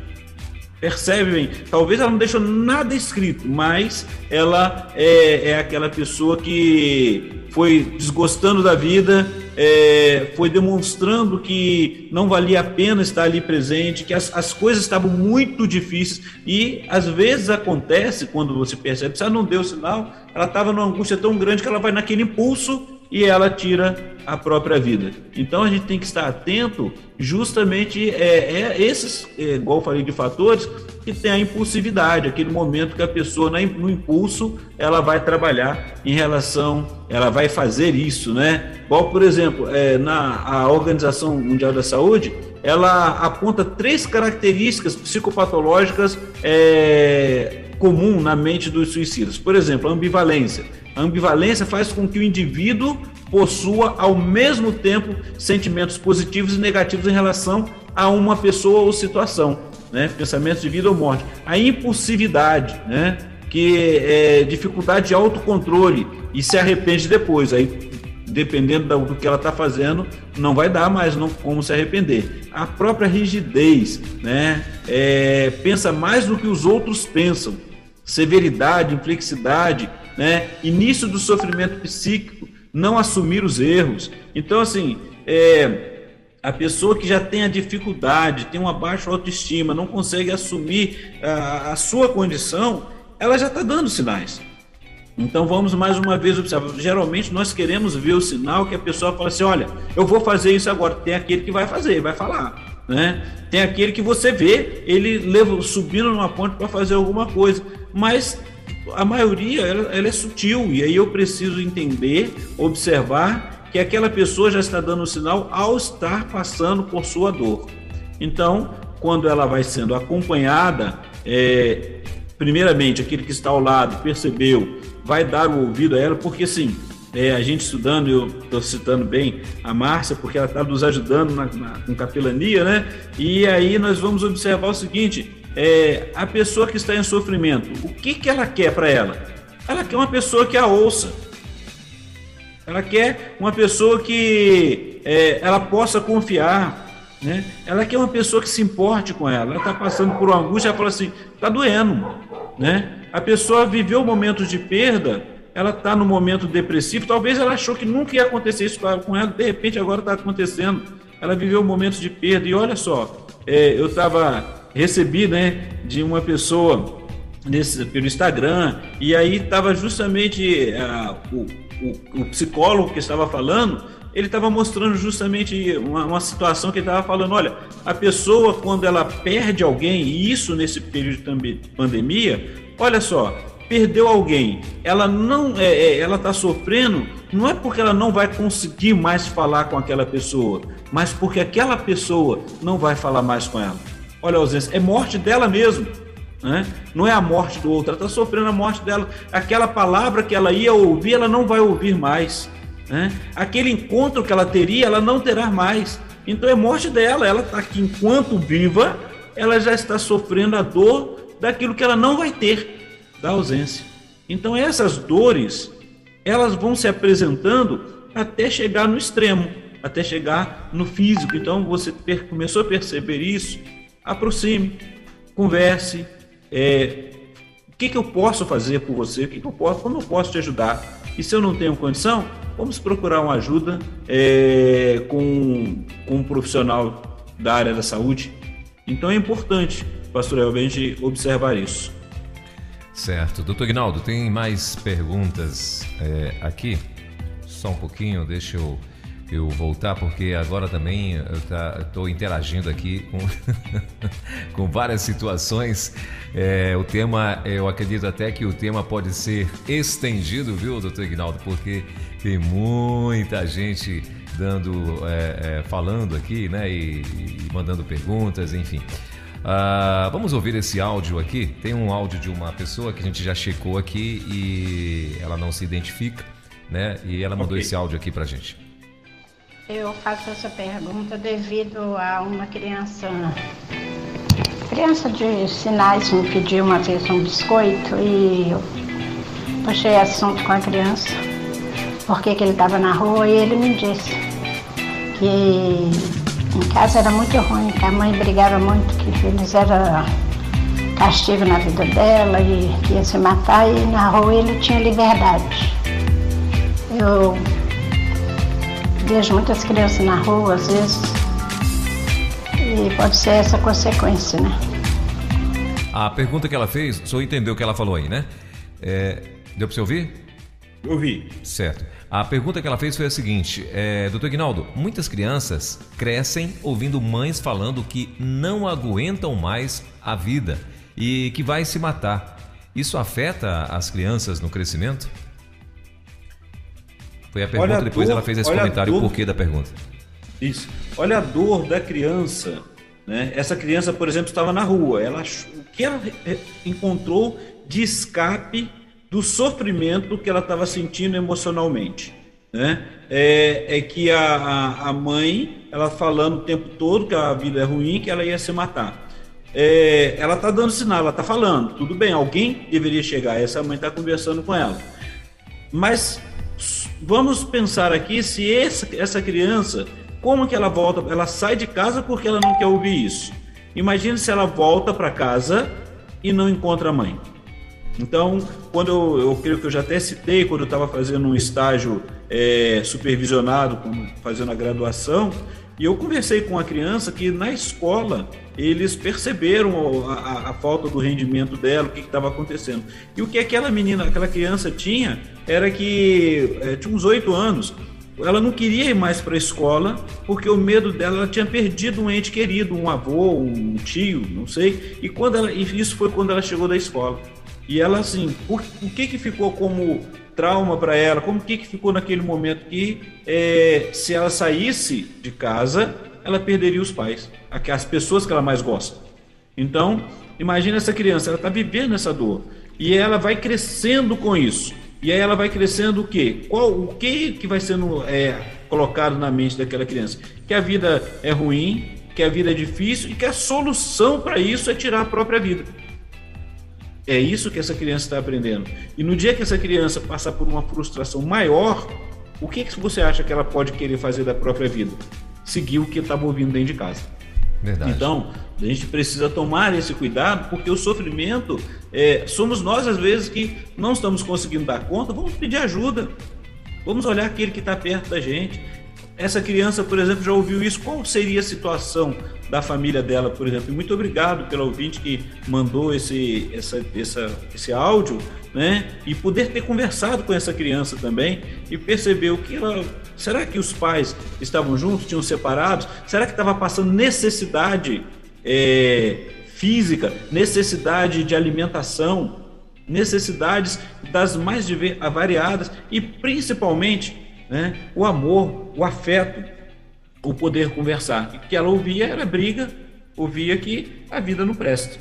Speaker 3: Percebe bem? Talvez ela não deixou nada escrito, mas ela é, é aquela pessoa que foi desgostando da vida, é, foi demonstrando que não valia a pena estar ali presente, que as, as coisas estavam muito difíceis e às vezes acontece quando você percebe, se ela não deu sinal, ela estava numa angústia tão grande que ela vai naquele impulso e ela tira a própria vida. Então a gente tem que estar atento justamente é, é esses, é, igual eu falei de fatores, tem a impulsividade, aquele momento que a pessoa no impulso ela vai trabalhar em relação, ela vai fazer isso, né? Igual, por exemplo, é, na a Organização Mundial da Saúde, ela aponta três características psicopatológicas é, comum na mente dos suicidas. Por exemplo, a ambivalência. A ambivalência faz com que o indivíduo possua ao mesmo tempo sentimentos positivos e negativos em relação a uma pessoa ou situação, né? Pensamentos de vida ou morte. A impulsividade, né? Que é dificuldade de autocontrole e se arrepende depois. Aí, dependendo do que ela está fazendo, não vai dar mais não como se arrepender. A própria rigidez, né? É, pensa mais do que os outros pensam. Severidade, inflexidade, né? Início do sofrimento psíquico, não assumir os erros. Então, assim, é, a pessoa que já tem a dificuldade, tem uma baixa autoestima, não consegue assumir a, a sua condição, ela já está dando sinais. Então vamos mais uma vez observar. Geralmente nós queremos ver o sinal que a pessoa fala assim: olha, eu vou fazer isso agora. Tem aquele que vai fazer, vai falar. Né? Tem aquele que você vê ele leva, subindo numa ponte para fazer alguma coisa. Mas a maioria ela, ela é sutil e aí eu preciso entender, observar que aquela pessoa já está dando sinal ao estar passando por sua dor. Então, quando ela vai sendo acompanhada, é, primeiramente aquele que está ao lado percebeu, vai dar o ouvido a ela, porque sim, é, a gente estudando, eu estou citando bem a Márcia, porque ela está nos ajudando na, na, com capelania, né? E aí nós vamos observar o seguinte: é, a pessoa que está em sofrimento, o que, que ela quer para ela? Ela quer uma pessoa que a ouça. Ela quer uma pessoa que é, ela possa confiar. Né? Ela quer uma pessoa que se importe com ela. Ela está passando por uma angústia, ela fala assim: está doendo. Né? A pessoa viveu momentos de perda, ela está no momento depressivo. Talvez ela achou que nunca ia acontecer isso com ela, de repente agora está acontecendo. Ela viveu momentos de perda. E olha só, é, eu estava recebi né, de uma pessoa nesse, pelo Instagram, e aí estava justamente uh, o, o, o, psicólogo que estava falando, ele estava mostrando justamente uma, uma situação que ele estava falando, olha, a pessoa quando ela perde alguém, e isso nesse período de pandemia, olha só, perdeu alguém, ela não é, é ela está sofrendo, não é porque ela não vai conseguir mais falar com aquela pessoa, mas porque aquela pessoa não vai falar mais com ela. Olha a ausência, é morte dela mesmo. Né? Não é a morte do outro, ela está sofrendo a morte dela. Aquela palavra que ela ia ouvir, ela não vai ouvir mais. Né? Aquele encontro que ela teria, ela não terá mais. Então é morte dela. Ela está aqui enquanto viva, ela já está sofrendo a dor daquilo que ela não vai ter, da ausência. Então essas dores, elas vão se apresentando até chegar no extremo, até chegar no físico. Então você começou a perceber isso aproxime, converse. É, o que, que eu posso fazer por você? O que, que eu posso, como eu posso te ajudar? E se eu não tenho condição, vamos procurar uma ajuda é, com, com um profissional da área da saúde. Então é importante, pastor Elber, gente observar isso.
Speaker 2: Certo. Doutor Ignaldo, tem mais perguntas é, aqui? Só um pouquinho, deixa eu eu voltar, porque agora também estou tá, interagindo aqui com, *laughs* com várias situações. É, o tema, eu acredito até que o tema pode ser estendido, viu, doutor Ignaldo? Porque tem muita gente dando, é, é, falando aqui, né, e, e mandando perguntas, enfim. Uh, vamos ouvir esse áudio aqui. Tem um áudio de uma pessoa que a gente já checou aqui e ela não se identifica, né? E ela mandou okay. esse áudio aqui pra gente.
Speaker 4: Eu faço essa pergunta devido a uma criança. Criança de sinais me pediu uma vez um biscoito e eu puxei assunto com a criança, porque que ele estava na rua e ele me disse que em casa era muito ruim, que a mãe brigava muito, que eles eram castigo na vida dela e que ia se matar e na rua ele tinha liberdade. Eu vejo muitas crianças na rua, às vezes, e pode ser essa consequência, né?
Speaker 2: A pergunta que ela fez, o senhor entendeu o que ela falou aí, né? É, deu para você ouvir?
Speaker 3: Ouvi.
Speaker 2: Certo. A pergunta que ela fez foi a seguinte: é, Doutor Ignaldo, muitas crianças crescem ouvindo mães falando que não aguentam mais a vida e que vai se matar. Isso afeta as crianças no crescimento? Foi a pergunta, a depois dor, ela fez esse comentário, o porquê da pergunta.
Speaker 3: Isso. Olha a dor da criança. Né? Essa criança, por exemplo, estava na rua. Ela, o que ela encontrou de escape do sofrimento que ela estava sentindo emocionalmente? Né? É, é que a, a, a, mãe, ela falando o tempo todo que a vida é ruim, que ela ia se matar. É, ela está dando sinal, ela está falando, tudo bem, alguém deveria chegar, essa mãe está conversando com ela. Mas vamos pensar aqui se essa, essa criança, como que ela volta? Ela sai de casa porque ela não quer ouvir isso. Imagine se ela volta para casa e não encontra a mãe. Então, quando eu, eu creio que eu já até citei, quando eu estava fazendo um estágio é, supervisionado, fazendo a graduação, e eu conversei com a criança que na escola eles perceberam a, a, a falta do rendimento dela, o que estava acontecendo. E o que aquela menina, aquela criança tinha, era que é, tinha uns oito anos. Ela não queria ir mais para a escola porque o medo dela, ela tinha perdido um ente querido, um avô, um tio, não sei. E quando ela, isso foi quando ela chegou da escola. E ela assim, por, o que que ficou como trauma para ela? Como que, que ficou naquele momento que é, se ela saísse de casa, ela perderia os pais, as pessoas que ela mais gosta. Então, imagina essa criança, ela está vivendo essa dor e ela vai crescendo com isso. E aí ela vai crescendo o quê? Qual, o que que vai sendo é, colocado na mente daquela criança? Que a vida é ruim, que a vida é difícil e que a solução para isso é tirar a própria vida. É isso que essa criança está aprendendo. E no dia que essa criança passar por uma frustração maior, o que, que você acha que ela pode querer fazer da própria vida? Seguir o que estava ouvindo dentro de casa. Verdade. Então, a gente precisa tomar esse cuidado, porque o sofrimento, é, somos nós, às vezes, que não estamos conseguindo dar conta, vamos pedir ajuda. Vamos olhar aquele que está perto da gente. Essa criança, por exemplo, já ouviu isso. Qual seria a situação da família dela, por exemplo? Muito obrigado pelo ouvinte que mandou esse, essa, essa, esse áudio, né? E poder ter conversado com essa criança também e perceber o que ela. Será que os pais estavam juntos, tinham separados? Será que estava passando necessidade é, física, necessidade de alimentação, necessidades das mais variadas e principalmente né? o amor, o afeto, o poder conversar. O que ela ouvia era briga, ouvia que a vida não presta.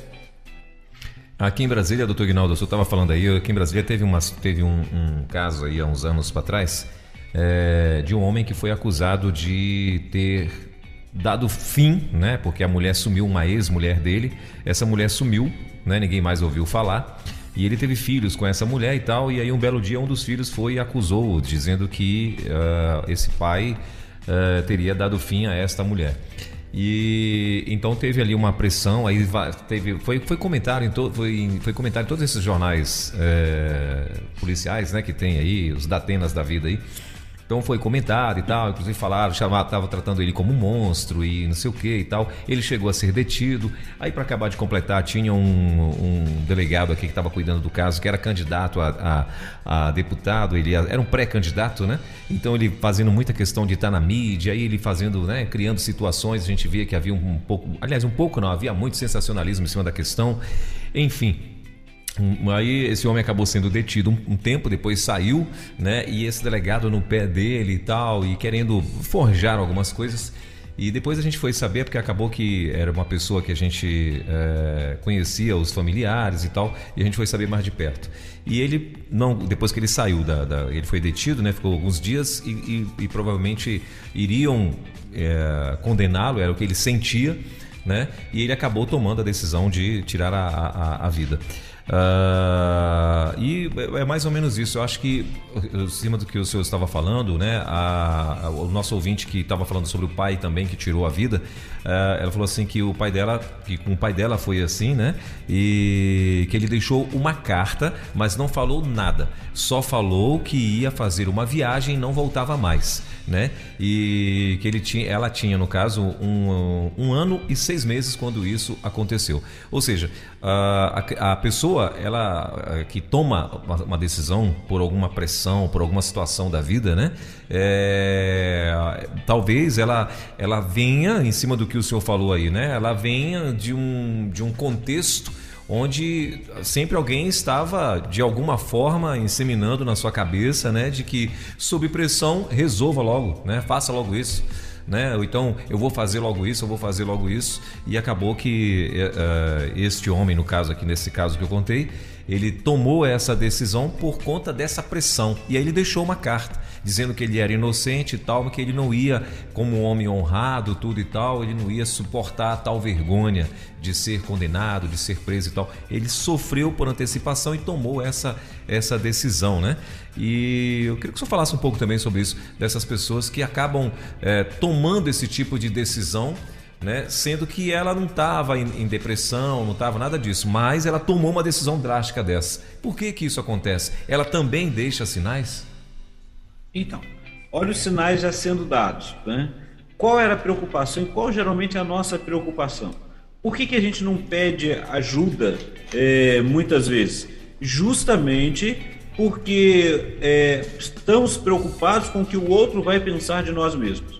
Speaker 2: Aqui em Brasília, doutor Guinaldo, senhor estava falando aí, aqui em Brasília teve, uma, teve um, um caso aí há uns anos para trás é, de um homem que foi acusado de ter dado fim, né? Porque a mulher sumiu, uma ex-mulher dele, essa mulher sumiu, né? Ninguém mais ouviu falar. E ele teve filhos com essa mulher e tal. E aí, um belo dia, um dos filhos foi e acusou, dizendo que uh, esse pai uh, teria dado fim a esta mulher. E então teve ali uma pressão, aí teve, foi, foi comentário em to, foi, foi comentário em todos esses jornais é, policiais, né, que tem aí, os datenas da vida aí. Então foi comentado e tal, inclusive falaram, estava tratando ele como um monstro e não sei o que e tal. Ele chegou a ser detido. Aí, para acabar de completar, tinha um, um delegado aqui que estava cuidando do caso, que era candidato a, a, a deputado, ele era um pré-candidato, né? Então ele fazendo muita questão de estar na mídia, aí ele fazendo, né, criando situações, a gente via que havia um pouco, aliás, um pouco não, havia muito sensacionalismo em cima da questão. Enfim, Aí esse homem acabou sendo detido um, um, tempo, depois saiu, né? E esse delegado no pé dele e tal, e querendo forjar algumas coisas. E depois a gente foi saber, porque acabou que era uma pessoa que a gente é, conhecia, os familiares e tal, e a gente foi saber mais de perto. E ele, não, depois que ele saiu, da, da ele foi detido, né? Ficou alguns dias e, e, e provavelmente iriam é, condená-lo, era o que ele sentia, né? E ele acabou tomando a decisão de tirar a, a, a vida. Uh, e é mais ou menos isso. Eu acho que, em cima do que o senhor estava falando, né? A, a, o nosso ouvinte que estava falando sobre o pai também que tirou a vida, uh, ela falou assim que o pai dela, que com o pai dela foi assim, né? E que ele deixou uma carta, mas não falou nada. Só falou que ia fazer uma viagem e não voltava mais né? E que ele tinha, ela tinha, no caso, um, um ano e seis meses quando isso aconteceu. Ou seja, a, a pessoa ela que toma uma decisão por alguma pressão, por alguma situação da vida, né? É, talvez ela, ela venha, em cima do que o senhor falou aí, né? Ela venha de um, de um contexto onde sempre alguém estava de alguma forma inseminando na sua cabeça, né, de que sob pressão resolva logo, né, faça logo isso. Né? Ou então eu vou fazer logo isso, eu vou fazer logo isso, e acabou que uh, este homem, no caso aqui, nesse caso que eu contei, ele tomou essa decisão por conta dessa pressão e aí ele deixou uma carta dizendo que ele era inocente e tal, que ele não ia, como um homem honrado, tudo e tal, ele não ia suportar tal vergonha de ser condenado, de ser preso e tal. Ele sofreu por antecipação e tomou essa, essa decisão, né? E eu queria que senhor falasse um pouco também sobre isso, dessas pessoas que acabam é, tomando esse tipo de decisão. Né? Sendo que ela não estava em, em, depressão, não estava nada disso, mas ela tomou uma decisão drástica dessa. Por que que isso acontece? Ela também deixa sinais?
Speaker 3: Então, olha os sinais já sendo dados. Né? Qual era a preocupação e qual geralmente é a nossa preocupação? Por que, que a gente não pede ajuda é, muitas vezes? Justamente porque é, estamos preocupados com o que o outro vai pensar de nós mesmos.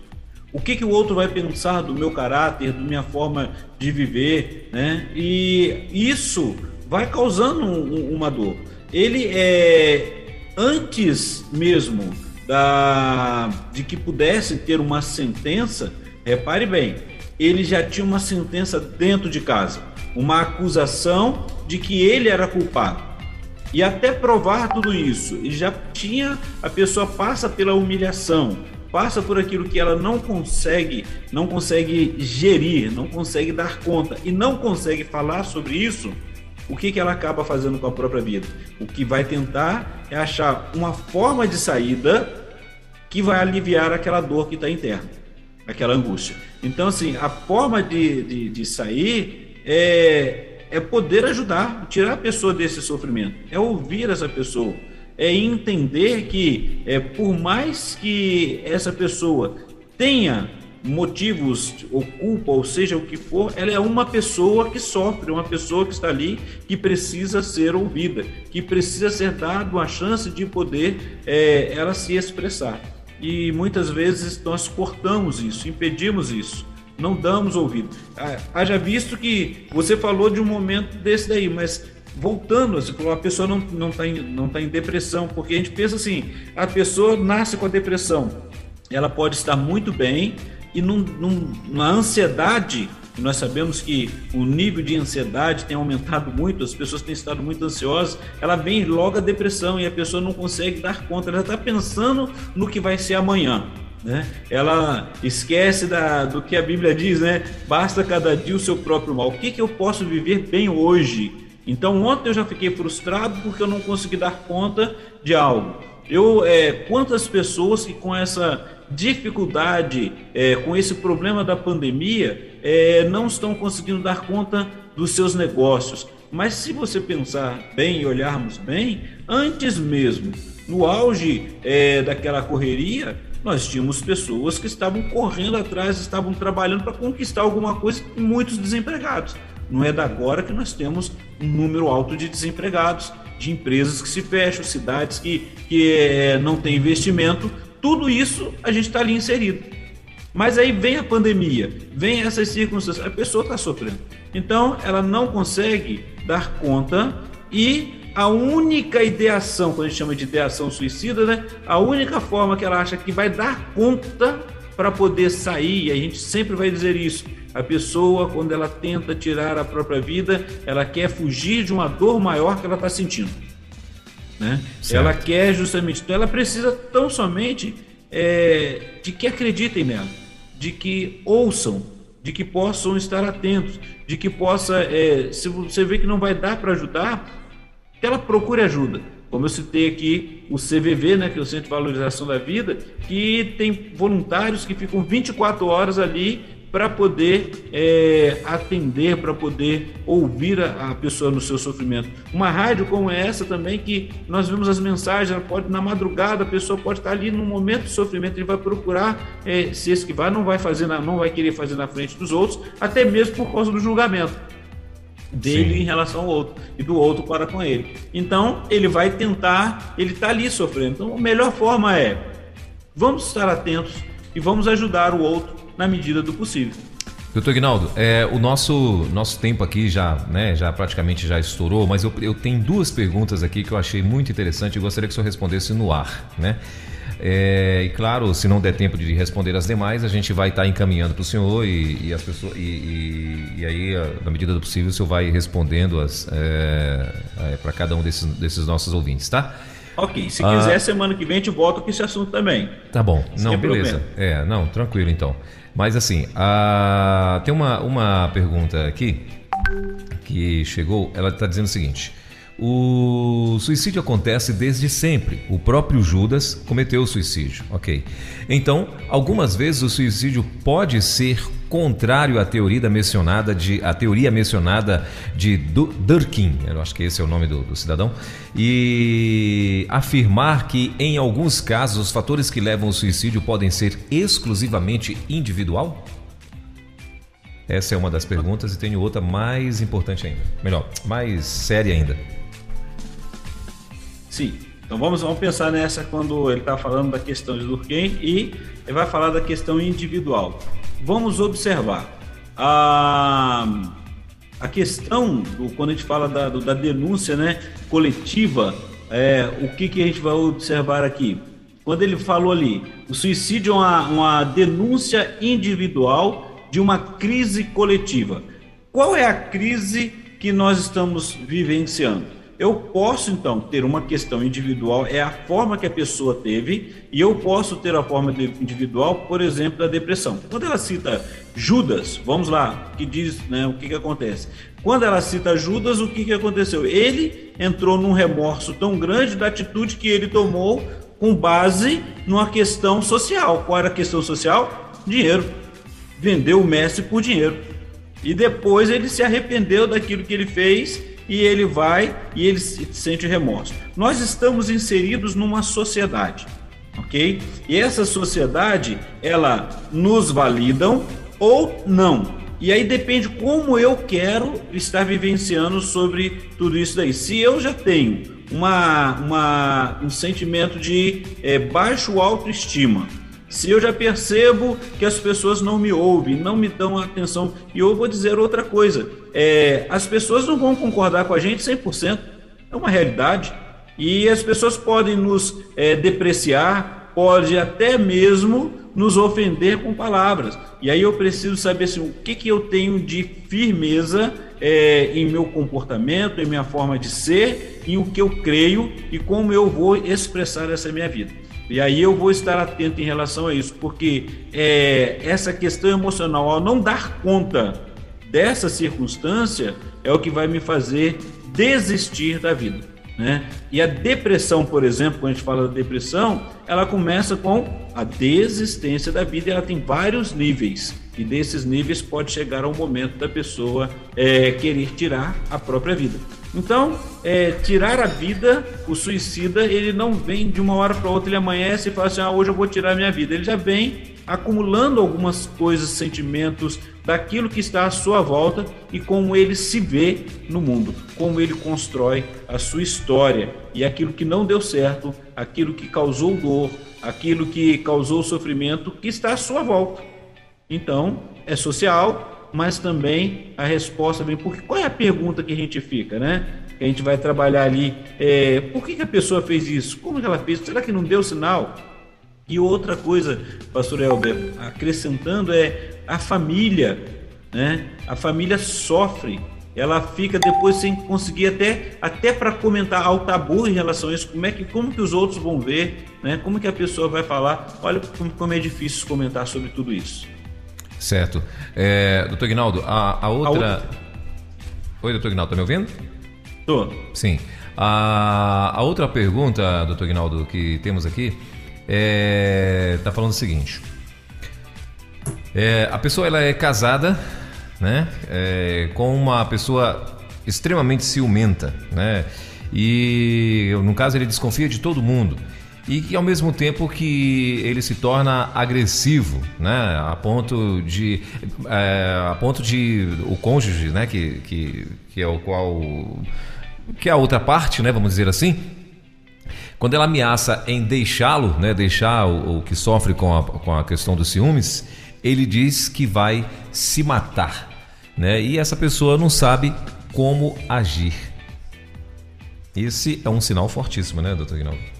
Speaker 3: O que, que o outro vai pensar do meu caráter, da minha forma de viver, né? E isso vai causando um, uma dor. Ele é antes mesmo da, de que pudesse ter uma sentença, repare bem, ele já tinha uma sentença dentro de casa, uma acusação de que ele era culpado. E até provar tudo isso, ele já tinha, a pessoa passa pela humilhação, passa por aquilo que ela não consegue, não consegue gerir, não consegue dar conta e não consegue falar sobre isso, o que, que ela acaba fazendo com a própria vida? O que vai tentar é achar uma forma de saída que vai aliviar aquela dor que está interna, aquela angústia. Então, assim, a forma de, de, de sair é, é poder ajudar, tirar a pessoa desse sofrimento, é ouvir essa pessoa, é entender que, é, por mais que essa pessoa tenha motivos ou culpa, ou seja o que for, ela é uma pessoa que sofre, uma pessoa que está ali que precisa ser ouvida, que precisa ser dado a chance de poder é, ela se expressar. E muitas vezes nós cortamos isso, impedimos isso, não damos ouvido. Ah, haja visto que você falou de um momento desse daí, mas voltando, falou, a pessoa não está não tá em, não tá em depressão, porque a gente pensa assim, a pessoa nasce com a depressão, ela pode estar muito bem, e num, num, numa ansiedade, nós sabemos que o nível de ansiedade tem aumentado muito, as pessoas têm estado muito ansiosas, ela vem logo a depressão e a pessoa não consegue dar conta, ela está pensando no que vai ser amanhã. Né? Ela esquece da, do que a Bíblia diz, né? Basta cada dia o seu próprio mal. O que, que eu posso viver bem hoje? Então, ontem eu já fiquei frustrado porque eu não consegui dar conta de algo. Eu, é, quantas pessoas que com essa dificuldade, é, com esse problema da pandemia, é, não estão conseguindo dar conta dos seus negócios. Mas se você pensar bem e olharmos bem, antes mesmo, no auge é, daquela correria, nós tínhamos pessoas que estavam correndo atrás, estavam trabalhando para conquistar alguma coisa e muitos desempregados. Não é da agora que nós temos um número alto de desempregados, de empresas que se fecham, cidades que, que é, não têm investimento tudo isso a gente está ali inserido. Mas aí vem a pandemia, vem essas circunstâncias, a pessoa está sofrendo. Então, ela não consegue dar conta e a única ideação, quando a gente chama de ideação suicida, né? A única forma que ela acha que vai dar conta para poder sair, e a gente sempre vai dizer isso. A pessoa, quando ela tenta tirar a própria vida, ela quer fugir de uma dor maior que ela está sentindo. Né? Ela quer justamente, então ela precisa tão somente é, de que acreditem nela, de que ouçam, de que possam estar atentos, de que possa, é, se você vê que não vai dar para ajudar, que ela procure ajuda. Como eu citei aqui o CVV, né, que é o Centro de Valorização da Vida, que tem voluntários que ficam 24 horas ali para poder é, atender, para poder ouvir a, a, pessoa no seu sofrimento. Uma rádio como essa também, que nós vemos as mensagens, ela pode, na madrugada, a pessoa pode estar ali no momento de sofrimento, ele vai procurar é, se esse que vai, não vai fazer, na, não vai querer fazer na frente dos outros, até mesmo por causa do julgamento dele Sim. em relação ao outro e do outro para com ele. Então, ele vai tentar, ele está ali sofrendo. Então, a melhor forma é vamos estar atentos e vamos ajudar o outro na medida do possível.
Speaker 2: Doutor Ignaldo, é, o nosso, nosso tempo aqui já, né, já praticamente já estourou, mas eu, eu tenho duas perguntas aqui que eu achei muito interessante e gostaria que o senhor respondesse no ar, né? É, e claro, se não der tempo de responder as demais, a gente vai estar tá encaminhando para o senhor e, e, as pessoas e, e, e, aí, na medida do possível, o senhor vai respondendo as é, é, para cada um desses, desses nossos ouvintes, tá?
Speaker 3: Ok, se quiser, ah, semana que vem a gente volta com esse assunto também.
Speaker 2: Tá bom, não, beleza. Problema. É, não, tranquilo então. Mas assim, a... tem uma, uma pergunta aqui que chegou, ela está dizendo o seguinte. O suicídio acontece desde sempre. O próprio Judas cometeu o suicídio, ok? Então, algumas vezes o suicídio pode ser contrário à teoria mencionada de a teoria mencionada de Durkheim, eu acho que esse é o nome do, do cidadão, e afirmar que em alguns casos os fatores que levam ao suicídio podem ser exclusivamente individual. Essa é uma das perguntas e tenho outra mais importante ainda, melhor, mais séria ainda.
Speaker 3: Sim. Então vamos, vamos pensar nessa quando ele está falando da questão de Durkheim e ele vai falar da questão individual. Vamos observar a, a questão do, quando a gente fala da, da denúncia né, coletiva, é, o que, que a gente vai observar aqui? Quando ele falou ali, o suicídio é uma, uma denúncia individual de uma crise coletiva. Qual é a crise que nós estamos vivenciando? Eu posso então ter uma questão individual, é a forma que a pessoa teve, e eu posso ter a forma individual, por exemplo, da depressão. Quando ela cita Judas, vamos lá, que diz, né, o que, que acontece? Quando ela cita Judas, o que, que aconteceu? Ele entrou num remorso tão grande da atitude que ele tomou com base numa questão social. Qual era a questão social? Dinheiro. Vendeu o mestre por dinheiro. E depois ele se arrependeu daquilo que ele fez e ele vai e ele sente remorso. Nós estamos inseridos numa sociedade, ok? E essa sociedade, ela nos validam ou não. E aí depende como eu quero estar vivenciando sobre tudo isso daí. Se eu já tenho uma, uma um sentimento de é, baixo autoestima, se eu já percebo que as pessoas não me ouvem, não me dão atenção, e eu vou dizer outra coisa: é, as pessoas não vão concordar com a gente 100%, é uma realidade. E as pessoas podem nos é, depreciar, pode até mesmo nos ofender com palavras. E aí eu preciso saber assim, o que, que eu tenho de firmeza é, em meu comportamento, em minha forma de ser, em o que eu creio e como eu vou expressar essa minha vida. E aí eu vou estar atento em relação a isso, porque é, essa questão emocional, ao não dar conta dessa circunstância, é o que vai me fazer desistir da vida. Né? E a depressão, por exemplo, quando a gente fala da depressão, ela começa com a desistência da vida e ela tem vários níveis. E desses níveis pode chegar ao momento da pessoa é, querer tirar a própria vida. Então, é, tirar a vida, o suicida, ele não vem de uma hora para outra, ele amanhece e fala assim: ah, hoje eu vou tirar a minha vida. Ele já vem acumulando algumas coisas, sentimentos daquilo que está à sua volta e como ele se vê no mundo, como ele constrói a sua história e aquilo que não deu certo, aquilo que causou dor, aquilo que causou sofrimento que está à sua volta. Então, é social, mas também a resposta vem. Porque qual é a pergunta que a gente fica, né? Que a gente vai trabalhar ali. É, por que, que a pessoa fez isso? Como que ela fez? Será que não deu sinal? E outra coisa, pastor Elber, acrescentando é a família, né? A família sofre, ela fica depois sem conseguir até até para comentar ao tabu em relação a isso, como é que como que os outros vão ver, né? Como que a pessoa vai falar? Olha como, como é difícil comentar sobre tudo isso.
Speaker 2: Certo. É, doutor Guinaldo, a, a, outra... a outra. Oi, doutor Guinaldo, tá me ouvindo?
Speaker 3: Tô.
Speaker 2: Sim. A, a outra pergunta, doutor Guinaldo, que temos aqui, é, tá falando o seguinte. É, a pessoa ela é casada, né, é, com uma pessoa extremamente ciumenta, né, e no caso ele desconfia de todo mundo e que ao mesmo tempo que ele se torna agressivo, né, a ponto de é, a ponto de o cônjuge, né, que, que, que é o qual que é a outra parte, né, vamos dizer assim, quando ela ameaça em deixá-lo, né, deixar o, o, que sofre com a, com a questão dos ciúmes, ele diz que vai se matar, né, e essa pessoa não sabe como agir. Esse é um sinal fortíssimo, né, doutor Guinaldo?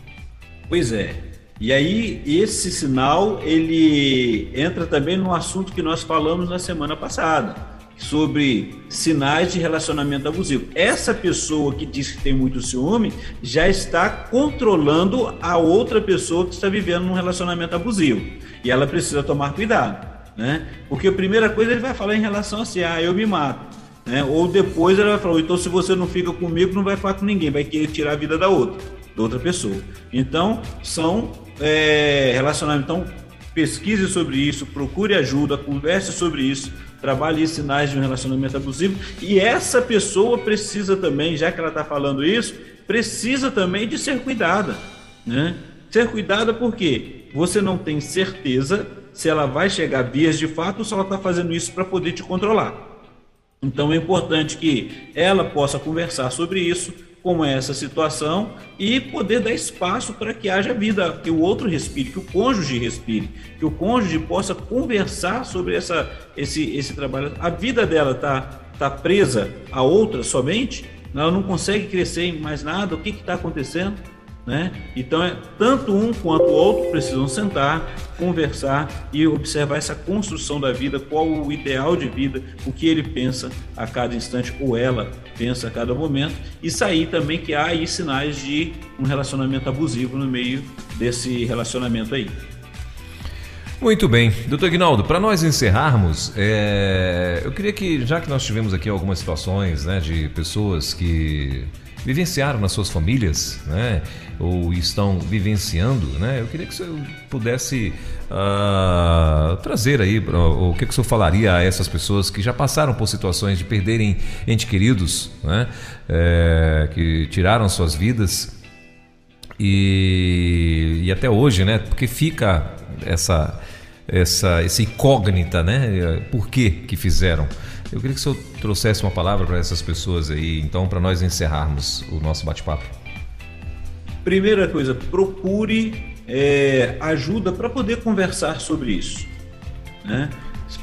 Speaker 3: Pois é. E aí esse sinal ele entra também no assunto que nós falamos na semana passada sobre sinais de relacionamento abusivo. Essa pessoa que diz que tem muito ciúme já está controlando a outra pessoa que está vivendo num relacionamento abusivo e ela precisa tomar cuidado, né? Porque a primeira coisa ele vai falar em relação assim, ah, eu me mato. Né? Ou depois ele vai falar, então se você não fica comigo, não vai falar com ninguém, vai querer tirar a vida da outra da outra pessoa. Então, são é, relacionamentos. Então, pesquise sobre isso, procure ajuda, converse sobre isso, trabalhe sinais de um relacionamento abusivo. E essa pessoa precisa também, já que ela está falando isso, precisa também de ser cuidada. Né? Ser cuidada porque você não tem certeza se ela vai chegar vias de fato ou se ela está fazendo isso para poder te controlar. Então é importante que ela possa conversar sobre isso, como é essa situação e poder dar espaço para que haja vida, que o outro respire, que o cônjuge respire, que o cônjuge possa conversar sobre essa, esse, esse trabalho. A vida dela está tá presa a outra somente, ela não consegue crescer em mais nada, o que está acontecendo? Né? Então, é, tanto um quanto o outro precisam sentar, conversar e observar essa construção da vida, qual o ideal de vida, o que ele pensa a cada instante, ou ela defensa a cada momento e sair também que há aí sinais de um relacionamento abusivo no meio desse relacionamento aí.
Speaker 2: Muito bem, doutor Ignaldo, para nós encerrarmos, é... eu queria que, já que nós tivemos aqui algumas situações né, de pessoas que vivenciaram nas suas famílias, né, ou estão vivenciando, né, eu queria que o senhor pudesse uh, trazer aí o que, que o senhor falaria a essas pessoas que já passaram por situações de perderem entes queridos, né, é, que tiraram suas vidas e, e até hoje, né, porque fica essa essa, essa incógnita, né? Por que que fizeram? Eu queria que o senhor trouxesse uma palavra para essas pessoas aí, então, para nós encerrarmos o nosso bate-papo.
Speaker 3: Primeira coisa, procure é, ajuda para poder conversar sobre isso. Né?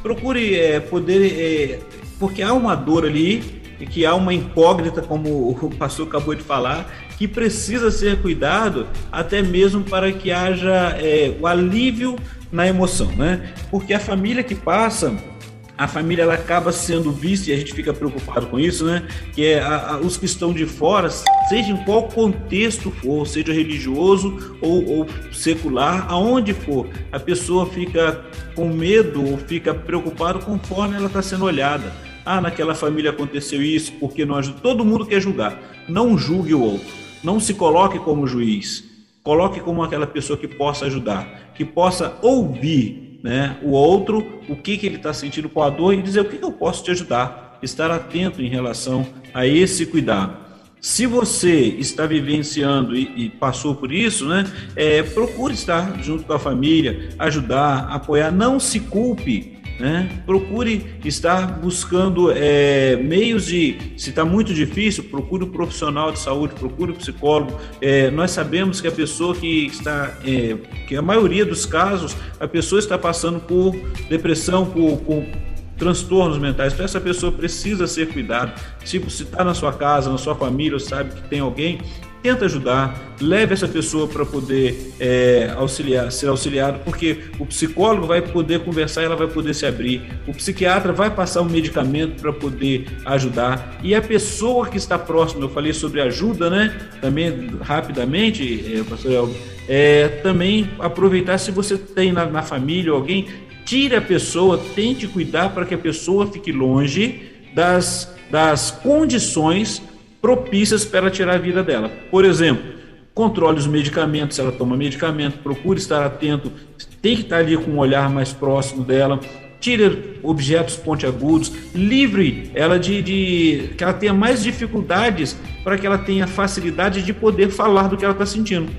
Speaker 3: Procure é, poder. É, porque há uma dor ali e que há uma incógnita, como o *laughs* pastor acabou de falar, que precisa ser cuidado até mesmo para que haja é, o alívio na emoção, né? Porque a família que passa a família ela acaba sendo vista e a gente fica preocupado com isso, né? Que é a, a, os que estão de fora, seja em qual contexto for, seja religioso ou, ou, secular, aonde for, a pessoa fica com medo ou fica preocupado conforme ela está sendo olhada. Ah, naquela família aconteceu isso, porque nós todo mundo quer julgar. Não julgue o outro. Não se coloque como juiz. Coloque como aquela pessoa que possa ajudar, que possa ouvir né, o outro, o que, que ele está sentindo com a dor e dizer o que, que eu posso te ajudar. Estar atento em relação a esse cuidado. Se você está vivenciando e, e passou por isso, né, é, procure estar junto com a família, ajudar, apoiar. Não se culpe né? Procure estar buscando é, meios de, se está muito difícil, procure um profissional de saúde, procure um psicólogo. É, nós sabemos que a pessoa que está, é, que a maioria dos casos, a pessoa está passando por depressão, por, por transtornos mentais. Então essa pessoa precisa ser cuidada. Tipo, se está na sua casa, na sua família, sabe que tem alguém, tenta ajudar, leve essa pessoa para poder é, auxiliar, ser auxiliado, porque o psicólogo vai poder conversar, ela vai poder se abrir, o psiquiatra vai passar um medicamento para poder ajudar e a pessoa que está próxima, eu falei sobre ajuda, né? Também rapidamente, é, pastor Elber, é, também aproveitar se você tem na, na família alguém, tire a pessoa, tente cuidar para que a pessoa fique longe das, das condições propícias para tirar a vida dela. Por exemplo, controle os medicamentos, se ela toma medicamento, procure estar atento, tem que estar ali com um olhar mais próximo dela, tire objetos pontiagudos, livre ela de, de, que ela tenha mais dificuldades para que ela tenha facilidade de poder falar do que ela está sentindo.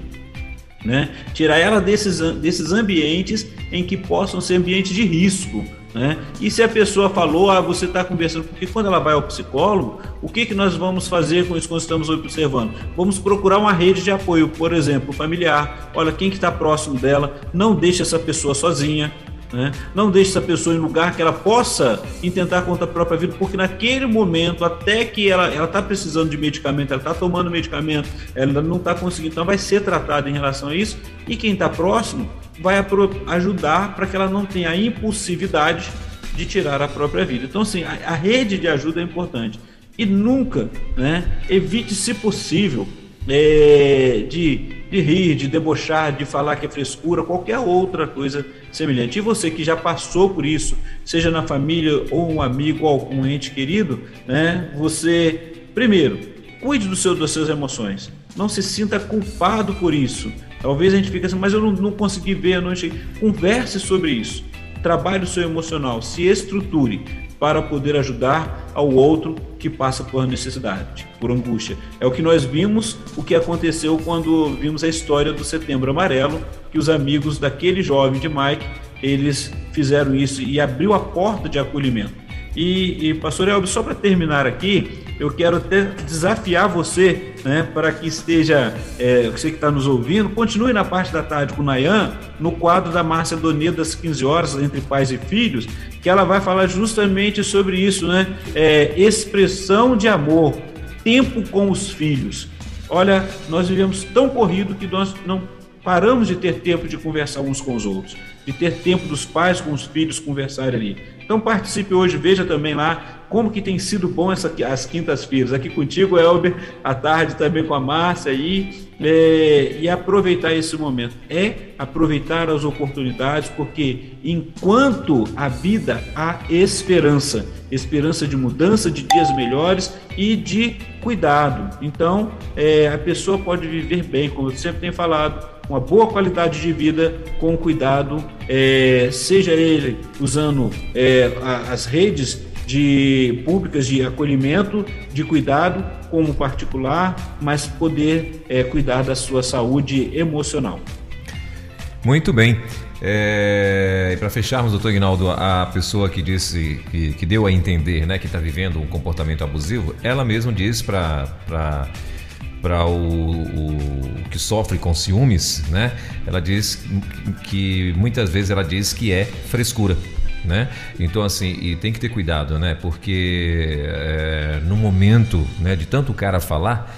Speaker 3: Né? Tirar ela desses, desses ambientes em que possam ser ambientes de risco, né? E se a pessoa falou, ah, você está conversando, porque quando ela vai ao psicólogo, o que, que nós vamos fazer com isso que nós estamos observando? Vamos procurar uma rede de apoio, por exemplo, familiar. Olha, quem que está próximo dela, não deixe essa pessoa sozinha, né? Não deixe essa pessoa em lugar que ela possa intentar contra a própria vida, porque naquele momento, até que ela está precisando de medicamento, ela está tomando medicamento, ela não está conseguindo, então vai ser tratada em relação a isso. E quem está próximo vai ajudar para que ela não tenha a impulsividade de tirar a própria vida. Então, assim, a, a rede de ajuda é importante. E nunca, né, evite, se possível, é, de, de rir, de debochar, de falar que é frescura, qualquer outra coisa semelhante. E você que já passou por isso, seja na família ou um amigo ou algum ente querido, né, você, primeiro, cuide do seu, das suas emoções. Não se sinta culpado por isso. Talvez a gente fique assim, mas eu não, não consegui ver, eu não cheguei. Converse sobre isso. Trabalhe o seu emocional, se estruture para poder ajudar ao outro que passa por necessidade, por angústia. É o que nós vimos, o que aconteceu quando vimos a história do Setembro Amarelo, que os amigos daquele jovem de Mike, eles fizeram isso e abriu a porta de acolhimento. E, e pastor Elber, só para terminar aqui, eu quero até desafiar você, né, para que esteja, é, você que está nos ouvindo, continue na parte da tarde com o Nayan, no quadro da Márcia Donia das 15 horas, entre pais e filhos, que ela vai falar justamente sobre isso, né? É, expressão de amor, tempo com os filhos. Olha, nós vivemos tão corrido que nós não paramos de ter tempo de conversar uns com os outros, de ter tempo dos pais com os filhos conversarem ali. Então participe hoje, veja também lá como que tem sido bom essa, as quintas-feiras. Aqui contigo, Elber, à tarde também com a Márcia aí, é, e aproveitar esse momento. É aproveitar as oportunidades, porque enquanto a vida há esperança, esperança de mudança, de dias melhores e de cuidado. Então, é, a pessoa pode viver bem, como eu sempre tenho falado, uma boa qualidade de vida com cuidado, é, seja ele usando é, as redes de públicas de acolhimento, de cuidado como particular, mas poder é, cuidar da sua saúde emocional.
Speaker 2: Muito bem. É, e para fecharmos, doutor Ignaldo, a pessoa que disse, que, que deu a entender né, que está vivendo um comportamento abusivo, ela mesma diz para para o, o, que sofre com ciúmes, né? Ela diz que muitas vezes ela diz que é frescura né? Então assim, e tem que ter cuidado, né? Porque é, no momento, né, de tanto cara falar,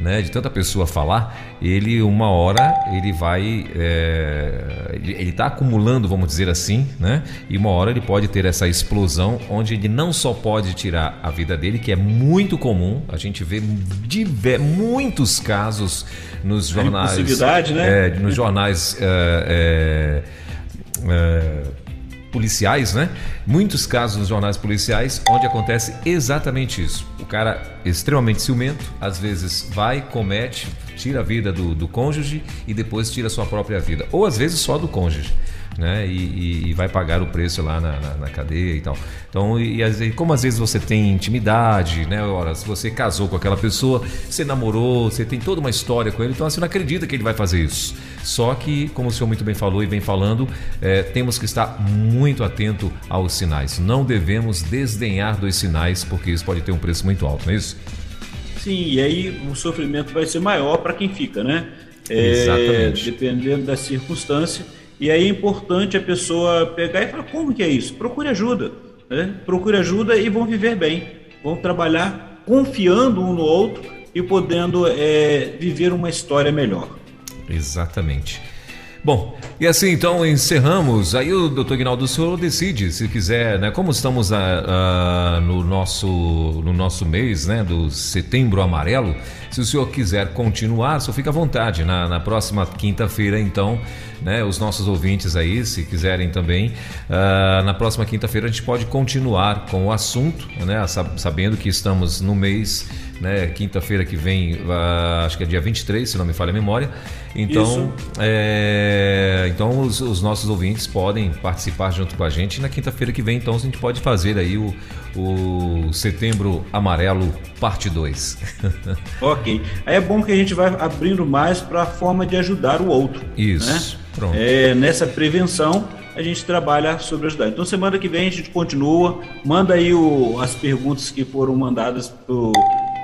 Speaker 2: né, de tanta pessoa falar, ele uma hora ele vai, é, ele está acumulando, vamos dizer assim, né, e uma hora ele pode ter essa explosão onde ele não só pode tirar a vida dele, que é muito comum, a gente vê diver, muitos casos nos jornais,
Speaker 3: né?
Speaker 2: É, nos jornais é, é, policiais, né? Muitos casos nos jornais policiais onde acontece exatamente isso. O cara extremamente ciumento, às vezes vai, comete, tira a vida do, do cônjuge e depois tira a sua própria vida. Ou às vezes só do cônjuge né? E, e, vai pagar o preço lá na, na, na cadeia e tal. Então, e, e, como às vezes você tem intimidade, né? Ora, se você casou com aquela pessoa, você namorou, você tem toda uma história com ele, então você não acredita que ele vai fazer isso. Só que, como o senhor muito bem falou e vem falando, é, temos que estar muito atento aos sinais. Não devemos desdenhar dos sinais, porque isso pode ter um preço muito alto, não é isso?
Speaker 3: Sim, e aí o sofrimento vai ser maior para quem fica, né?
Speaker 2: É, Exatamente.
Speaker 3: Dependendo da circunstância. E aí é importante a pessoa pegar e falar: como que é isso? Procure ajuda. Né? Procure ajuda e vão viver bem. Vão trabalhar confiando um no outro e podendo é, viver uma história melhor.
Speaker 2: Exatamente. Bom, e assim então encerramos. Aí o doutor Guinaldo, o senhor decide se quiser, né? Como estamos a, ah, a, ah, no, nosso, no nosso mês, né? Do setembro amarelo, se o senhor quiser continuar, só fica à vontade. Na, na próxima quinta-feira, então, né? Os nossos ouvintes aí, se quiserem também, uh, na próxima quinta-feira a gente pode continuar com o assunto, né? Sabendo que estamos no mês né? Quinta-feira que vem, uh, acho que é dia 23, se não me falha a memória. Então, é, então os, os, nossos ouvintes podem participar junto com a gente. Na quinta-feira que vem, então, a gente pode fazer aí o, o Setembro Amarelo, parte 2. *laughs*
Speaker 3: ok. Aí é bom que a gente vai abrindo mais para a forma de ajudar o outro.
Speaker 2: Isso.
Speaker 3: Né? Pronto. É, nessa prevenção a gente trabalha sobre ajudar. Então semana que vem a gente continua, manda aí o, as perguntas que foram mandadas pro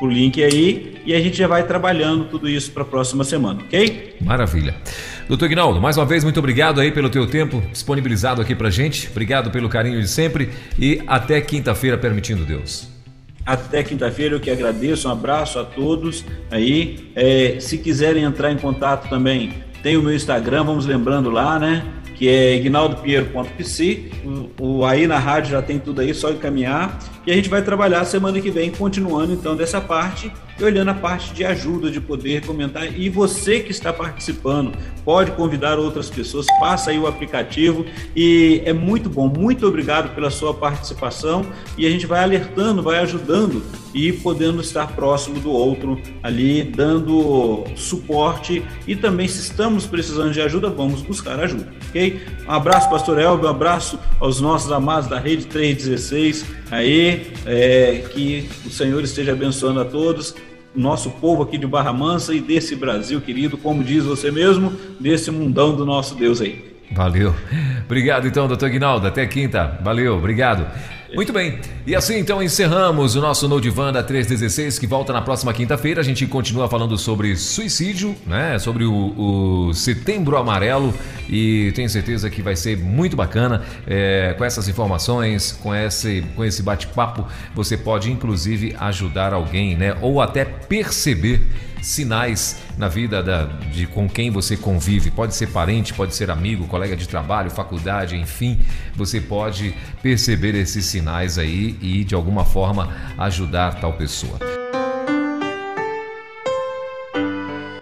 Speaker 3: o link aí e a gente já vai trabalhando tudo isso para a próxima semana, ok?
Speaker 2: Maravilha. Doutor Ignaldo, mais uma vez, muito obrigado aí pelo teu tempo disponibilizado aqui para gente. Obrigado pelo carinho de sempre e até quinta-feira, permitindo Deus.
Speaker 3: Até quinta-feira, eu que agradeço. Um abraço a todos aí. É, se quiserem entrar em contato também, tem o meu Instagram, vamos lembrando lá, né? Que é ignaldopinheiro.pc. O, o aí na rádio já tem tudo aí, só encaminhar. E a gente vai trabalhar semana que vem, continuando então dessa parte e olhando a parte de ajuda, de poder comentar. E você que está participando, pode convidar outras pessoas, passa aí o aplicativo e é muito bom. Muito obrigado pela sua participação e a gente vai alertando, vai ajudando e podendo estar próximo do outro ali, dando suporte e também se estamos precisando de ajuda, vamos buscar ajuda, ok? Um abraço, Pastor Elber, um abraço aos nossos amados da Rede 316 aí, é, que o Senhor esteja abençoando a todos, nosso povo aqui de Barra Mansa e desse Brasil querido, como diz você mesmo, desse mundão do nosso Deus aí.
Speaker 2: Valeu. Obrigado então, doutor Guinaldo. Até quinta. Valeu, obrigado. Muito bem. E assim então encerramos o nosso No da 316, que volta na próxima quinta-feira. A gente continua falando sobre suicídio, né? Sobre o, o Setembro Amarelo. E tenho certeza que vai ser muito bacana. É, com essas informações, com esse, com esse bate-papo, você pode inclusive ajudar alguém, né? Ou até perceber sinais na vida da, de com quem você convive. Pode ser parente, pode ser amigo, colega de trabalho, faculdade, enfim. Você pode perceber esses sinais aí e de alguma forma ajudar tal pessoa.